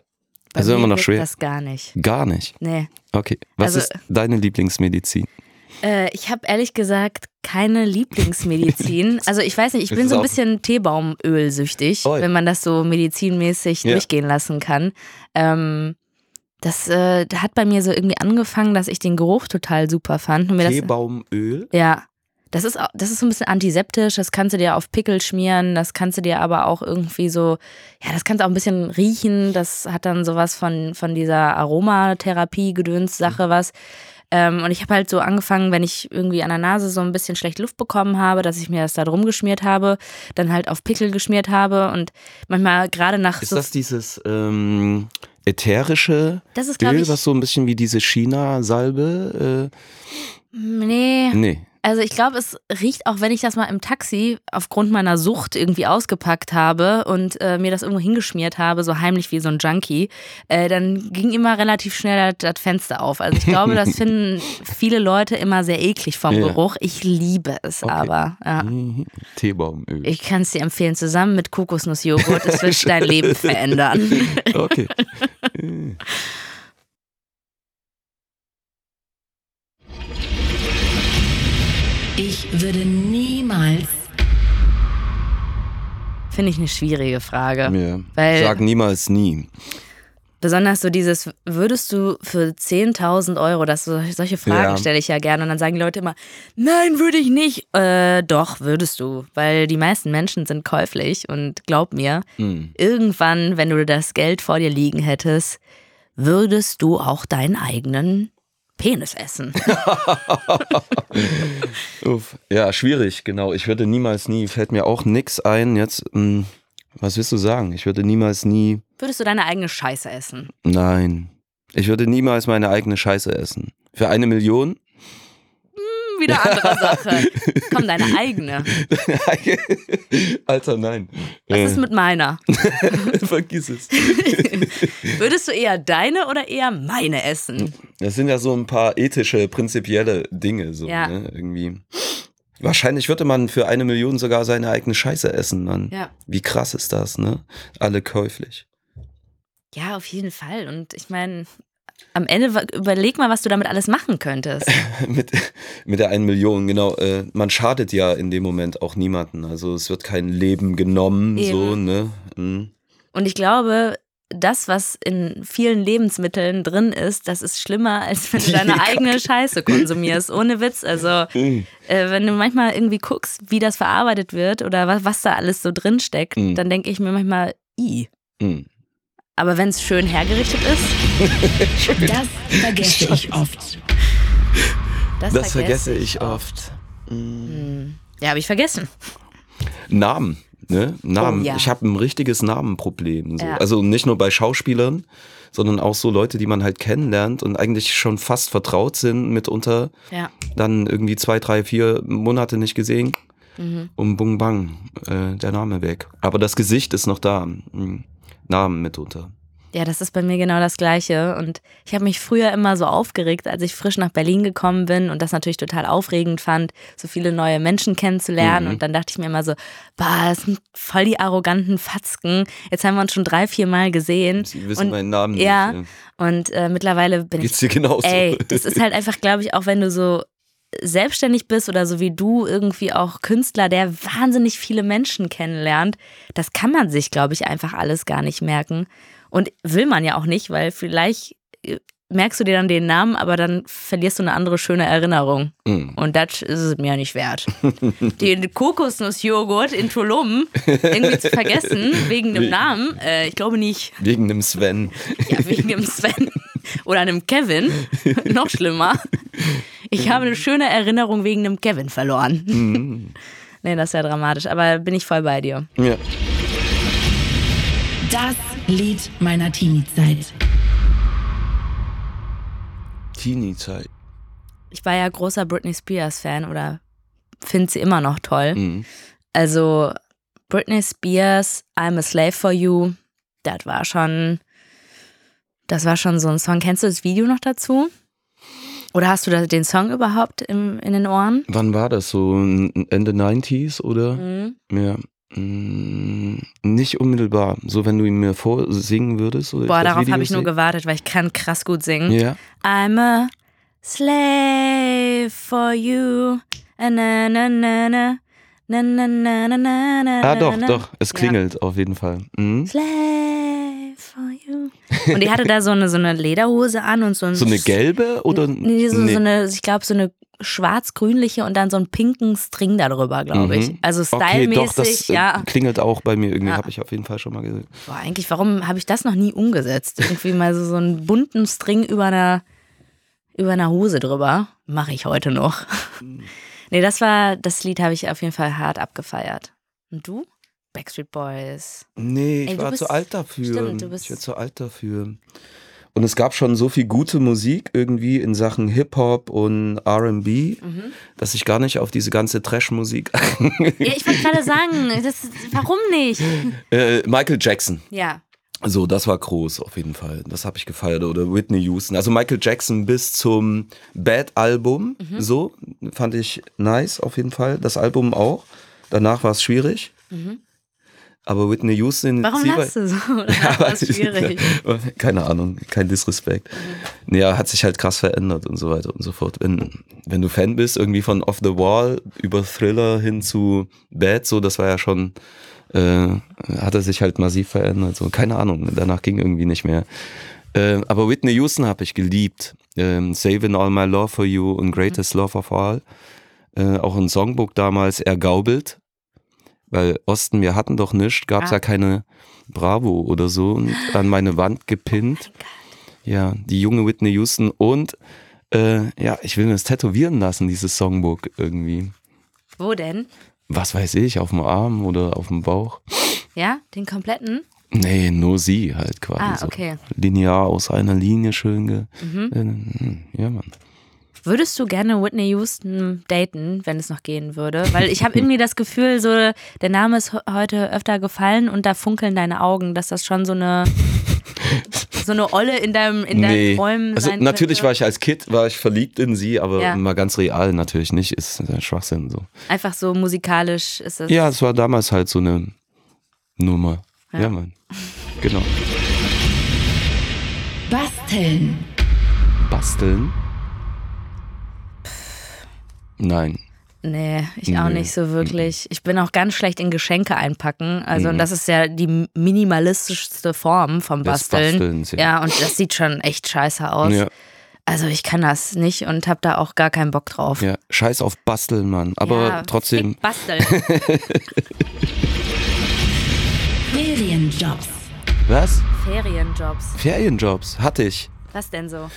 Bei Also immer noch schwer. das gar nicht. Gar nicht. Nee. Okay. Was Also- ist deine Lieblingsmedizin? Äh, ich habe ehrlich gesagt keine Lieblingsmedizin. Also ich weiß nicht, ich bin so ein bisschen Teebaumöl-süchtig, ja. wenn man das so medizinmäßig Ja. durchgehen lassen kann. Ähm, das äh, hat bei mir so irgendwie angefangen, dass ich den Geruch total super fand. Teebaumöl? ja, das ist, das ist so ein bisschen antiseptisch, das kannst du dir auf Pickel schmieren, das kannst du dir aber auch irgendwie so, ja, das kannst du auch ein bisschen riechen, das hat dann sowas von, von dieser Aromatherapie-Gedöns-Sache was. Ähm, und ich habe halt so angefangen, wenn ich irgendwie an der Nase so ein bisschen schlecht Luft bekommen habe, dass ich mir das da drum geschmiert habe, dann halt auf Pickel geschmiert habe und manchmal gerade nach Ist so. das dieses ähm, ätherische das ist, Öl, was so ein bisschen wie diese China-Salbe? nee. Äh, nee. Also ich glaube, es riecht auch, wenn ich das mal im Taxi aufgrund meiner Sucht irgendwie ausgepackt habe und äh, mir das irgendwo hingeschmiert habe, so heimlich wie so ein Junkie, äh, dann ging immer relativ schnell das, das Fenster auf. Also ich glaube, das finden viele Leute immer sehr eklig vom Ja. Geruch. Ich liebe es Okay. aber. Ja. Mhm. Teebaumöl. Ich kann es dir empfehlen, zusammen mit Kokosnussjoghurt. Es wird dein Leben verändern. Okay. Ich würde niemals Finde ich eine schwierige Frage. ja. Weil- Sag niemals nie. Besonders so dieses, würdest du für 10.000 Euro, das so, solche Fragen Ja. stelle ich ja gerne und dann sagen die Leute immer, nein, würde ich nicht. Äh, doch, würdest du, weil die meisten Menschen sind käuflich und glaub mir, Hm. irgendwann, wenn du das Geld vor dir liegen hättest, würdest du auch deinen eigenen Penis essen. Uff. Ja, schwierig, genau. Ich würde niemals nie, fällt mir auch nix ein. Jetzt, mh, was willst du sagen? Ich würde niemals nie, Würdest du deine eigene Scheiße essen? nein. Ich würde niemals meine eigene Scheiße essen. Für eine Million? Wieder andere Sache. Komm, deine eigene. Alter, nein. Was ist mit meiner? Vergiss es. Würdest du eher deine oder eher meine essen? Das sind ja so ein paar ethische, prinzipielle Dinge, so, Ja. ne? Irgendwie. Wahrscheinlich würde man für eine Million sogar seine eigene Scheiße essen, Mann. Ja. Wie krass ist das, ne? Alle käuflich. Ja, auf jeden Fall. Und ich meine, am Ende überleg mal, was du damit alles machen könntest. mit, mit der einen Million, genau. Äh, man schadet ja in dem Moment auch niemanden. Also es wird kein Leben genommen, Eben. so, ne? Mhm. Und ich glaube, das, was in vielen Lebensmitteln drin ist, das ist schlimmer, als wenn du deine eigene Scheiße konsumierst. Ohne Witz. Also, äh, wenn du manchmal irgendwie guckst, wie das verarbeitet wird oder was, was da alles so drin steckt, Mhm. dann denke ich mir manchmal, i. Mhm. Aber wenn es schön hergerichtet ist, Das vergesse ich oft. das, Das vergesse ich oft. Hm. Ja, habe ich vergessen. Namen, ne? Namen. Oh, ja. Ich habe ein richtiges Namenproblem. So. Ja. Also nicht nur bei Schauspielern, sondern auch so Leute, die man halt kennenlernt und eigentlich schon fast vertraut sind, mitunter Ja. dann irgendwie zwei, drei, vier Monate nicht gesehen. Mhm. Und bung bang, äh, der Name weg. Aber das Gesicht ist noch da. Mhm. Namen mitunter. Ja, das ist bei mir genau das Gleiche. Und ich habe mich früher immer so aufgeregt, als ich frisch nach Berlin gekommen bin und das natürlich total aufregend fand, so viele neue Menschen kennenzulernen. Mhm. Und dann dachte ich mir immer so, bah, das sind voll die arroganten Fatzken. Jetzt haben wir uns schon drei, vier Mal gesehen. Sie wissen und, meinen Namen ja, nicht. Und äh, mittlerweile bin Geht's ich. dir genauso? Ey, das ist halt einfach, glaube ich, auch wenn du so selbstständig bist oder so wie du irgendwie auch Künstler, der wahnsinnig viele Menschen kennenlernt, das kann man sich, glaube ich, einfach alles gar nicht merken. Und will man ja auch nicht, weil vielleicht äh, merkst du dir dann den Namen, aber dann verlierst du eine andere schöne Erinnerung. Mhm. Und das ist es mir nicht wert. Den Kokosnussjoghurt in Tulum irgendwie zu vergessen, wegen dem Namen, äh, ich glaube nicht. Wegen dem Sven. Ja, wegen dem Sven oder einem Kevin. Noch schlimmer. Ich habe eine schöne Erinnerung wegen einem Kevin verloren. Mhm. Nee, das ist ja dramatisch, aber bin ich voll bei dir. Ja. Das Lied meiner Teenie-Zeit. Teenie-Zeit. Ich war ja großer Britney Spears-Fan oder finde sie immer noch toll. Mhm. Also Britney Spears, I'm a Slave for You, das war schon, das war schon so ein Song. Kennst du das Video noch dazu? Oder hast du da den Song überhaupt im, in den Ohren? Wann war das? So Ende 90s oder? Mhm. Ja. Mm, Nicht unmittelbar. So, wenn du ihn mir vorsingen würdest. Oder Boah, darauf habe ich nur gewartet, weil ich kann krass gut singen. Ja. I'm a slave for you. Na, na, na, na. Na, na, na, na, na, na, Ah, doch, doch. Es Ja. klingelt auf jeden Fall. Mhm. Slave for you. Und die hatte da so eine, so eine Lederhose an und so ein. So eine gelbe oder? Nee, so, Nee. so eine, ich glaube, so eine schwarz-grünliche und dann so einen pinken String darüber, glaube ich. Mhm. Also Okay, doch, das stylmäßig, äh, ja. klingelt auch bei mir. Irgendwie Ja. habe ich auf jeden Fall schon mal gesehen. Boah, eigentlich, warum habe ich das noch nie umgesetzt? Irgendwie mal so, so einen bunten String über einer, über einer Hose drüber. Mache ich heute noch. Mhm. nee, das war, das Lied habe ich auf jeden Fall hart abgefeiert. Und du? Backstreet Boys. Nee, ich Ey, war bist- zu alt dafür. Stimmt, du bist- ich war zu alt dafür. Und es gab schon so viel gute Musik irgendwie in Sachen Hip-Hop und RB, Mhm. dass ich gar nicht auf diese ganze Trash-Musik. Ja, ich wollte gerade sagen, das, warum nicht? äh, Michael Jackson. Ja. So, das war groß auf jeden Fall. Das habe ich gefeiert. Oder Whitney Houston. Also Michael Jackson bis zum Bad-Album. Mhm. So, fand ich nice auf jeden Fall. Das Album auch. Danach war es schwierig. Aber Whitney Houston. Mhm. Warum lachst du so? Das war schwierig. Keine Ahnung, kein Disrespect. Mhm. Ja, hat sich halt krass verändert und so weiter und so fort. Wenn, wenn du Fan bist, irgendwie von Off the Wall über Thriller hin zu Bad, so, das war ja schon äh, hat er sich halt massiv verändert. So, keine Ahnung, danach ging irgendwie nicht mehr. Äh, aber Whitney Houston habe ich geliebt. Ähm, Saving All My Love for You und Greatest Love of All. Äh, auch ein Songbook damals ergaubelt. Weil Osten, wir hatten doch nichts, gab es Ah. ja keine Bravo oder so und an meine Wand gepinnt. Ja, die junge Whitney Houston und äh, ja, ich will mir das tätowieren lassen, dieses Songbook irgendwie. Wo denn? Was weiß ich, auf dem Arm oder auf dem Bauch? Ja, den kompletten? Nee, nur sie halt quasi. Ah, so. okay. Linear aus einer Linie schön ge. Mhm. Äh, Ja, Mann. Würdest du gerne Whitney Houston daten, wenn es noch gehen würde? Weil ich habe irgendwie das Gefühl, so der Name ist he- heute öfter gefallen und da funkeln deine Augen, dass das schon so eine so eine Olle in deinem in deinen nee. Träumen Also natürlich könnte. war ich als Kind war ich verliebt in sie, aber Ja. mal ganz real natürlich nicht, ist Schwachsinn so. einfach so musikalisch ist es. Ja, es war damals halt so eine Nummer. Ja, Ja. Mann. Genau. Basteln. Basteln? Nein. Nee, ich auch Nee. nicht so wirklich. Ich bin auch ganz schlecht in Geschenke einpacken. Also, Mhm. und das ist ja die minimalistischste Form vom Basteln. Ja. ja, und das sieht schon echt scheiße aus. Ja, Also, ich kann das nicht und habe da auch gar keinen Bock drauf. ja. Scheiß auf Basteln, Mann. Aber Ja, trotzdem. Basteln. Ferienjobs. Was? Ferienjobs. Ferienjobs hatte ich. Was denn so?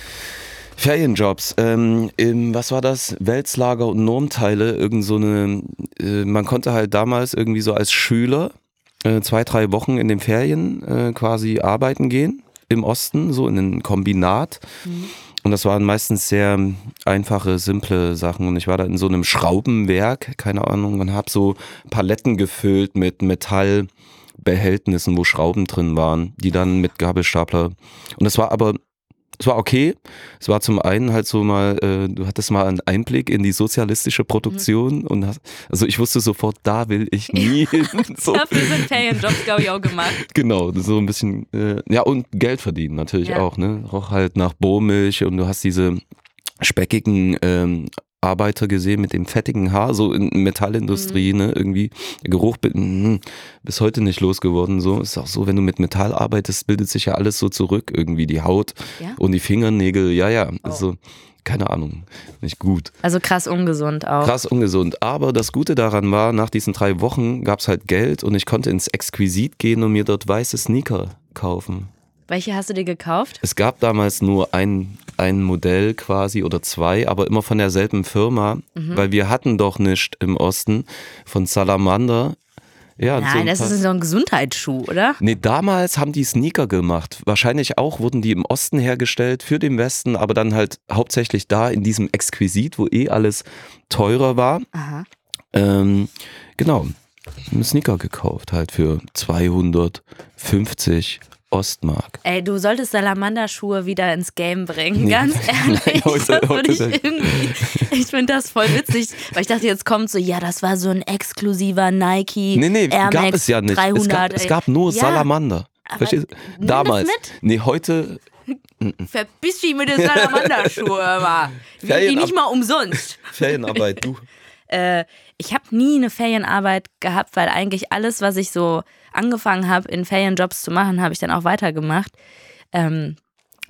Ferienjobs. Ähm, im, was war das? Weltslager und Normteile. Irgend so eine. Äh, man konnte halt damals irgendwie so als Schüler äh, zwei, drei Wochen in den Ferien äh, quasi arbeiten gehen. Im Osten, so in einem Kombinat. Und das waren meistens sehr einfache, simple Sachen. Und ich war da in so einem Schraubenwerk, keine Ahnung, und habe so Paletten gefüllt mit Metallbehältnissen, wo Schrauben drin waren, die dann mit Gabelstapler. Und das war aber es war okay. Es war zum einen halt so mal, äh, du hattest mal einen Einblick in die sozialistische Produktion und hast, also ich wusste sofort, da will ich nie hin. So, Dafür sind Ferienjobs, glaube ich, auch gemacht. genau, so ein bisschen, äh, ja und Geld verdienen natürlich Ja. auch, ne? Roch halt nach Bohrmilch und du hast diese speckigen ähm, Arbeiter gesehen mit dem fettigen Haar, so in Metallindustrie, Mhm. ne, irgendwie. Der Geruch mh, bis heute nicht losgeworden, so. Ist auch so, wenn du mit Metall arbeitest, bildet sich ja alles so zurück, irgendwie die Haut Ja? und die Fingernägel, ja, ja, Oh. also, keine Ahnung, nicht gut. Also krass ungesund auch. Krass ungesund. Aber das Gute daran war, nach diesen drei Wochen gab's halt Geld und ich konnte ins Exquisit gehen und mir dort weiße Sneaker kaufen. Welche hast du dir gekauft? Es gab damals nur ein, ein Modell quasi oder zwei, aber immer von derselben Firma, Mhm. weil wir hatten doch nicht im Osten von Salamander. Ja, so Nein, ein das ist so ein Gesundheitsschuh, oder? Nee, damals haben die Sneaker gemacht. Wahrscheinlich auch wurden die im Osten hergestellt für den Westen, aber dann halt hauptsächlich da in diesem Exquisit, wo eh alles teurer war. Aha. Ähm, genau, einen Sneaker gekauft halt für 250 Ostmark. Ey, du solltest Salamanderschuhe wieder ins Game bringen, Nee. ganz ehrlich. Nein, heute- ich. Ich finde das voll witzig, weil ich dachte, jetzt kommt so, ja, das war so ein exklusiver Nike Nee, nee, Air gab Max es ja nicht. 300. es, gab, es gab nur Ja, Salamander. Verstehst du? Damals. mit. Nee, heute. Verpiss dich mit den Salamanderschuhe, aber die Ferienab- nicht mal umsonst. Ferienarbeit, du. Äh, ich habe nie eine Ferienarbeit gehabt, weil eigentlich alles, was ich so angefangen habe, in Ferienjobs zu machen, habe ich dann auch weitergemacht. Ähm,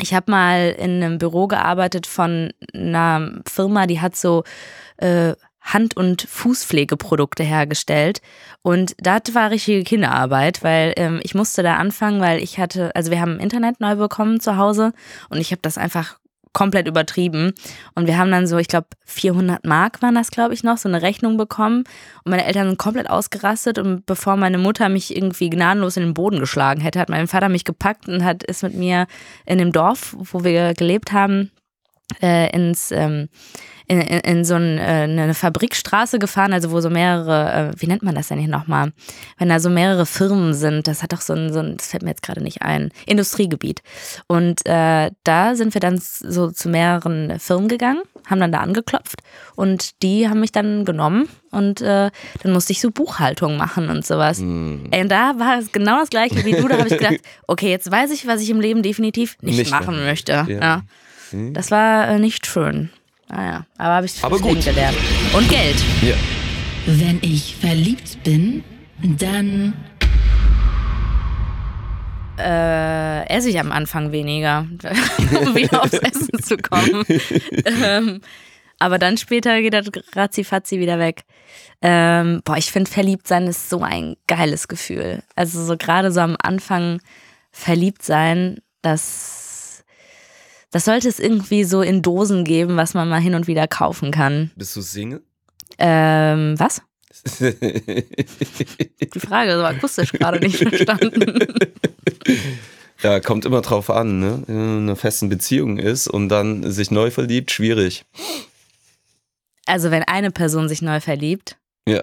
ich habe mal in einem Büro gearbeitet von einer Firma, die hat so äh, Hand- und Fußpflegeprodukte hergestellt. Und das war richtige Kinderarbeit, weil ähm, ich musste da anfangen, weil ich hatte, also wir haben Internet neu bekommen zu Hause und ich habe das einfach komplett übertrieben. Und wir haben dann so, ich glaube, 400 Mark waren das, glaube ich, noch, so eine Rechnung bekommen. Und meine Eltern sind komplett ausgerastet. Und bevor meine Mutter mich irgendwie gnadenlos in den Boden geschlagen hätte, hat mein Vater mich gepackt und hat ist mit mir in dem Dorf, wo wir gelebt haben, äh, ins ähm, in, in, in so ein, äh, eine Fabrikstraße gefahren, also wo so mehrere, äh, wie nennt man das denn hier nochmal? Wenn da so mehrere Firmen sind, das hat doch so ein, so ein das fällt mir jetzt gerade nicht ein, Industriegebiet. Und äh, da sind wir dann so zu mehreren Firmen gegangen, haben dann da angeklopft und die haben mich dann genommen und äh, dann musste ich so Buchhaltung machen und sowas. Hm. Ey, und da war es genau das gleiche wie du, da habe ich gedacht, okay, jetzt weiß ich, was ich im Leben definitiv nicht, Nicht machen machen. möchte. Ja. Ja. Das war äh, nicht schön. Naja, aber habe ich Aber gut. gelernt. Und Geld. Ja. Wenn ich verliebt bin, dann Äh, esse ich am Anfang weniger, um wieder aufs Essen zu kommen. ähm, aber dann später geht das ratzifatzi wieder weg. Ähm, boah, ich finde, verliebt sein ist so ein geiles Gefühl. Also so gerade so am Anfang verliebt sein, das, das sollte es irgendwie so in Dosen geben, was man mal hin und wieder kaufen kann. Bist du Single? Ähm, was? Die Frage ist aber akustisch gerade nicht verstanden. Ja, kommt immer drauf an, ne? Wenn man in einer festen Beziehung ist und dann sich neu verliebt, schwierig. Also wenn eine Person sich neu verliebt. Ja.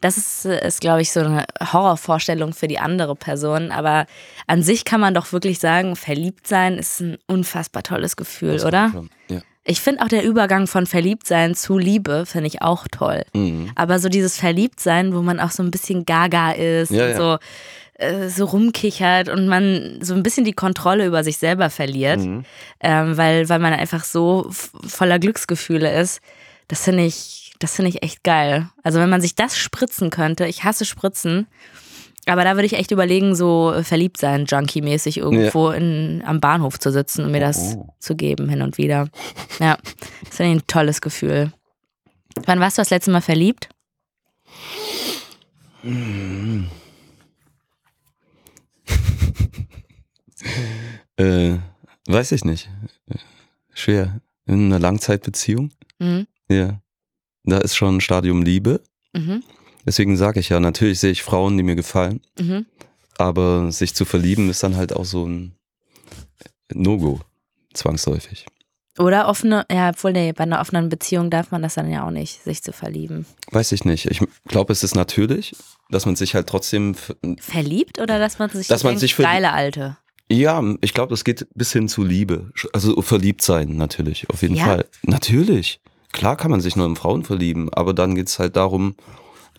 Das ist, ist glaube ich, so eine Horrorvorstellung für die andere Person. Aber an sich kann man doch wirklich sagen, verliebt sein ist ein unfassbar tolles Gefühl, oder? Ja. Ich finde auch der Übergang von Verliebtsein zu Liebe, finde ich auch toll. Mhm. Aber so dieses Verliebtsein, wo man auch so ein bisschen gaga ist Ja, und ja. so, äh, so rumkichert und man so ein bisschen die Kontrolle über sich selber verliert, Mhm. ähm, weil, weil man einfach so voller Glücksgefühle ist. Das finde ich, das finde ich echt geil. Also wenn man sich das spritzen könnte, ich hasse Spritzen, aber da würde ich echt überlegen, so verliebt sein, Junkie-mäßig irgendwo in, am Bahnhof zu sitzen und mir das Oh. zu geben hin und wieder. Ja, das finde ich ein tolles Gefühl. Wann warst du das letzte Mal verliebt? Äh, weiß ich nicht. Schwer. In einer Langzeitbeziehung? Mhm. Ja. Da ist schon ein Stadium Liebe. Mhm. Deswegen sage ich ja, natürlich sehe ich Frauen, die mir gefallen. Mhm. Aber sich zu verlieben ist dann halt auch so ein No-Go. Zwangsläufig. Oder offene, ja, obwohl, nee, bei einer offenen Beziehung darf man das dann ja auch nicht, sich zu verlieben. Weiß ich nicht. Ich glaube, es ist natürlich, dass man sich halt trotzdem. Verliebt oder dass man sich, Dass man denkt, sich verliebt- geile Alte? Ja, ich glaube, das geht bis hin zu Liebe. Also verliebt sein, natürlich, auf jeden Ja? Fall. Natürlich. Klar kann man sich nur in Frauen verlieben, aber dann geht es halt darum,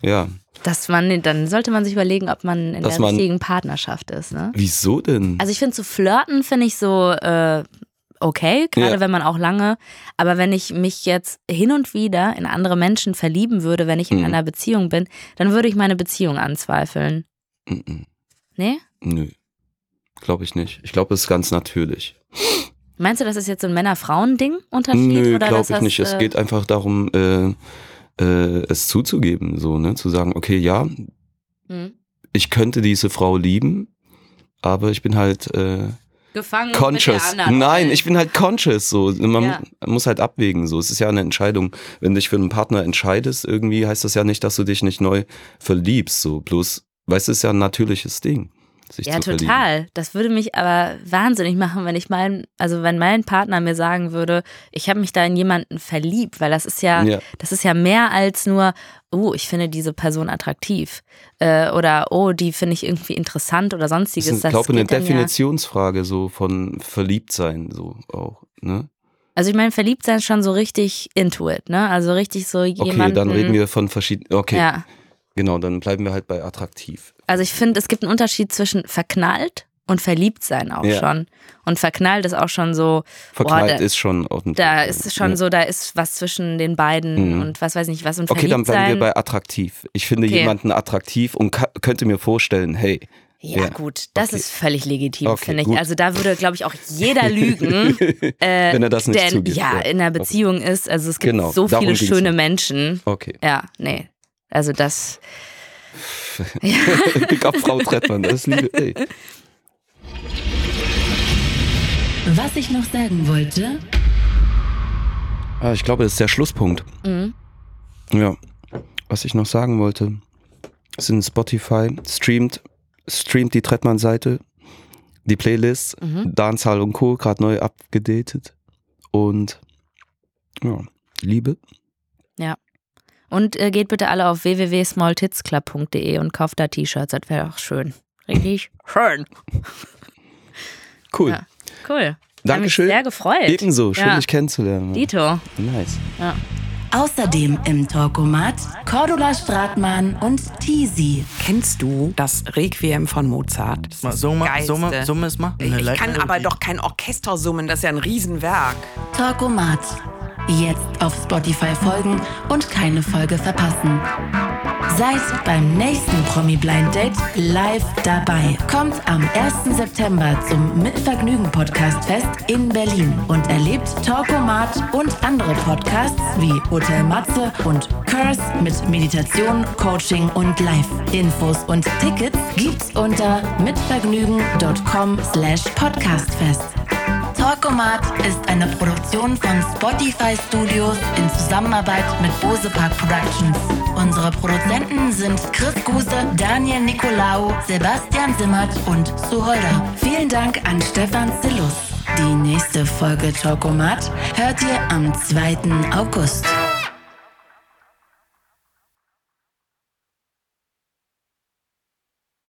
ja, Dass man, dann sollte man sich überlegen, ob man in Dass der man- richtigen Partnerschaft ist, ne? wieso denn? Also ich finde zu flirten finde ich so äh, okay, gerade Ja. wenn man auch lange, aber wenn ich mich jetzt hin und wieder in andere Menschen verlieben würde, wenn ich in Mhm. einer Beziehung bin, dann würde ich meine Beziehung anzweifeln. Mm-mm. Nee? Nö. Glaube ich nicht. Ich glaube, es ist ganz natürlich. Meinst du, das ist jetzt so ein Männer-Frauen-Ding Unterschied? Nö, glaube ich das, nicht. Es äh, geht einfach darum, äh, äh, es zuzugeben, so, ne? Zu sagen, okay, ja, hm. ich könnte diese Frau lieben, aber ich bin halt äh, gefangen conscious. Nein, ich bin halt conscious. So, man Ja. mu- muss halt abwägen. So, es ist ja eine Entscheidung. Wenn du dich für einen Partner entscheidest, irgendwie heißt das ja nicht, dass du dich nicht neu verliebst. So, bloß, weißt du, es ist ja ein natürliches Ding, sich Ja, zu verlieben. total. Das würde mich aber wahnsinnig machen, wenn ich mein, also wenn mein Partner mir sagen würde, ich habe mich da in jemanden verliebt, weil das ist ja, Ja. das ist ja mehr als nur, oh, ich finde diese Person attraktiv äh, oder oh, die finde ich irgendwie interessant oder Das sonstiges. ist, ich glaube, eine dann ja- Definitionsfrage so von Verliebtsein so auch. Ne? Also ich meine, verliebt sein ist schon so richtig into it, ne? Also richtig so jemanden. Okay, dann reden wir von verschiedenen. Okay, Ja. genau, dann bleiben wir halt bei attraktiv. Also ich finde, es gibt einen Unterschied zwischen verknallt und verliebt sein auch Ja. schon. Und verknallt ist auch schon so, Verknallt da- ist schon ordentlich. da ist es schon ja. so, da ist was zwischen den beiden Mhm. und was weiß ich nicht was. Und Okay, dann bleiben wir bei attraktiv. Ich finde Okay. jemanden attraktiv und könnte mir vorstellen, hey, Ja, Ja. gut, das Okay. ist völlig legitim, Okay, finde ich. gut. Also da würde, glaube ich, auch jeder lügen, äh, wenn er das nicht der zugibt. ja in einer Beziehung ist. Also es gibt Genau, so viele schöne. Menschen. Okay. Ja, nee. Also das. Big up Frau Trettmann, das ist Liebe. Ey. Was ich noch sagen wollte, Ah, ich glaube, das ist der Schlusspunkt. Mhm. Ja. Was ich noch sagen wollte, sind Spotify, streamt, streamt die Trettmann-Seite, die Playlists, Mhm. Dancehall und Co. gerade neu abgedatet. Und ja, Liebe. Und äh, geht bitte alle auf www.smalltitsclub.de und kauft da T-Shirts. Das wäre auch schön. Richtig schön. Cool. Ja. Cool. Dankeschön. sehr gefreut. Ebenso, schön Ja. dich kennenzulernen. Dito. Nice. außerdem im Talkomat Cordula Stratmann und Teasy. Kennst du Das Requiem von Mozart. mal, Summe. Summe, Summe ist mal? Ich kann aber doch kein Orchester summen, das ist ja ein Riesenwerk. Talkomat. Jetzt auf Spotify folgen und keine Folge verpassen. Seid beim nächsten Promi Blind Date live dabei. Kommt am 1. September zum Mitvergnügen Podcast Fest in Berlin und erlebt Talkomat und andere Podcasts wie Hotel Matze und Curse mit Meditation, Coaching und Live. Infos und Tickets gibt's unter mitvergnügen.com slash podcastfest. Talkomat ist eine Produktion von Spotify Studios in Zusammenarbeit mit Bose Park Productions. Unsere Produzenten sind Chris Guse, Daniel Nicolaou, Sebastian Simmert und Suholder. Vielen Dank an Stefan Zillus. Die nächste Folge Talkomat hört ihr am 2. August.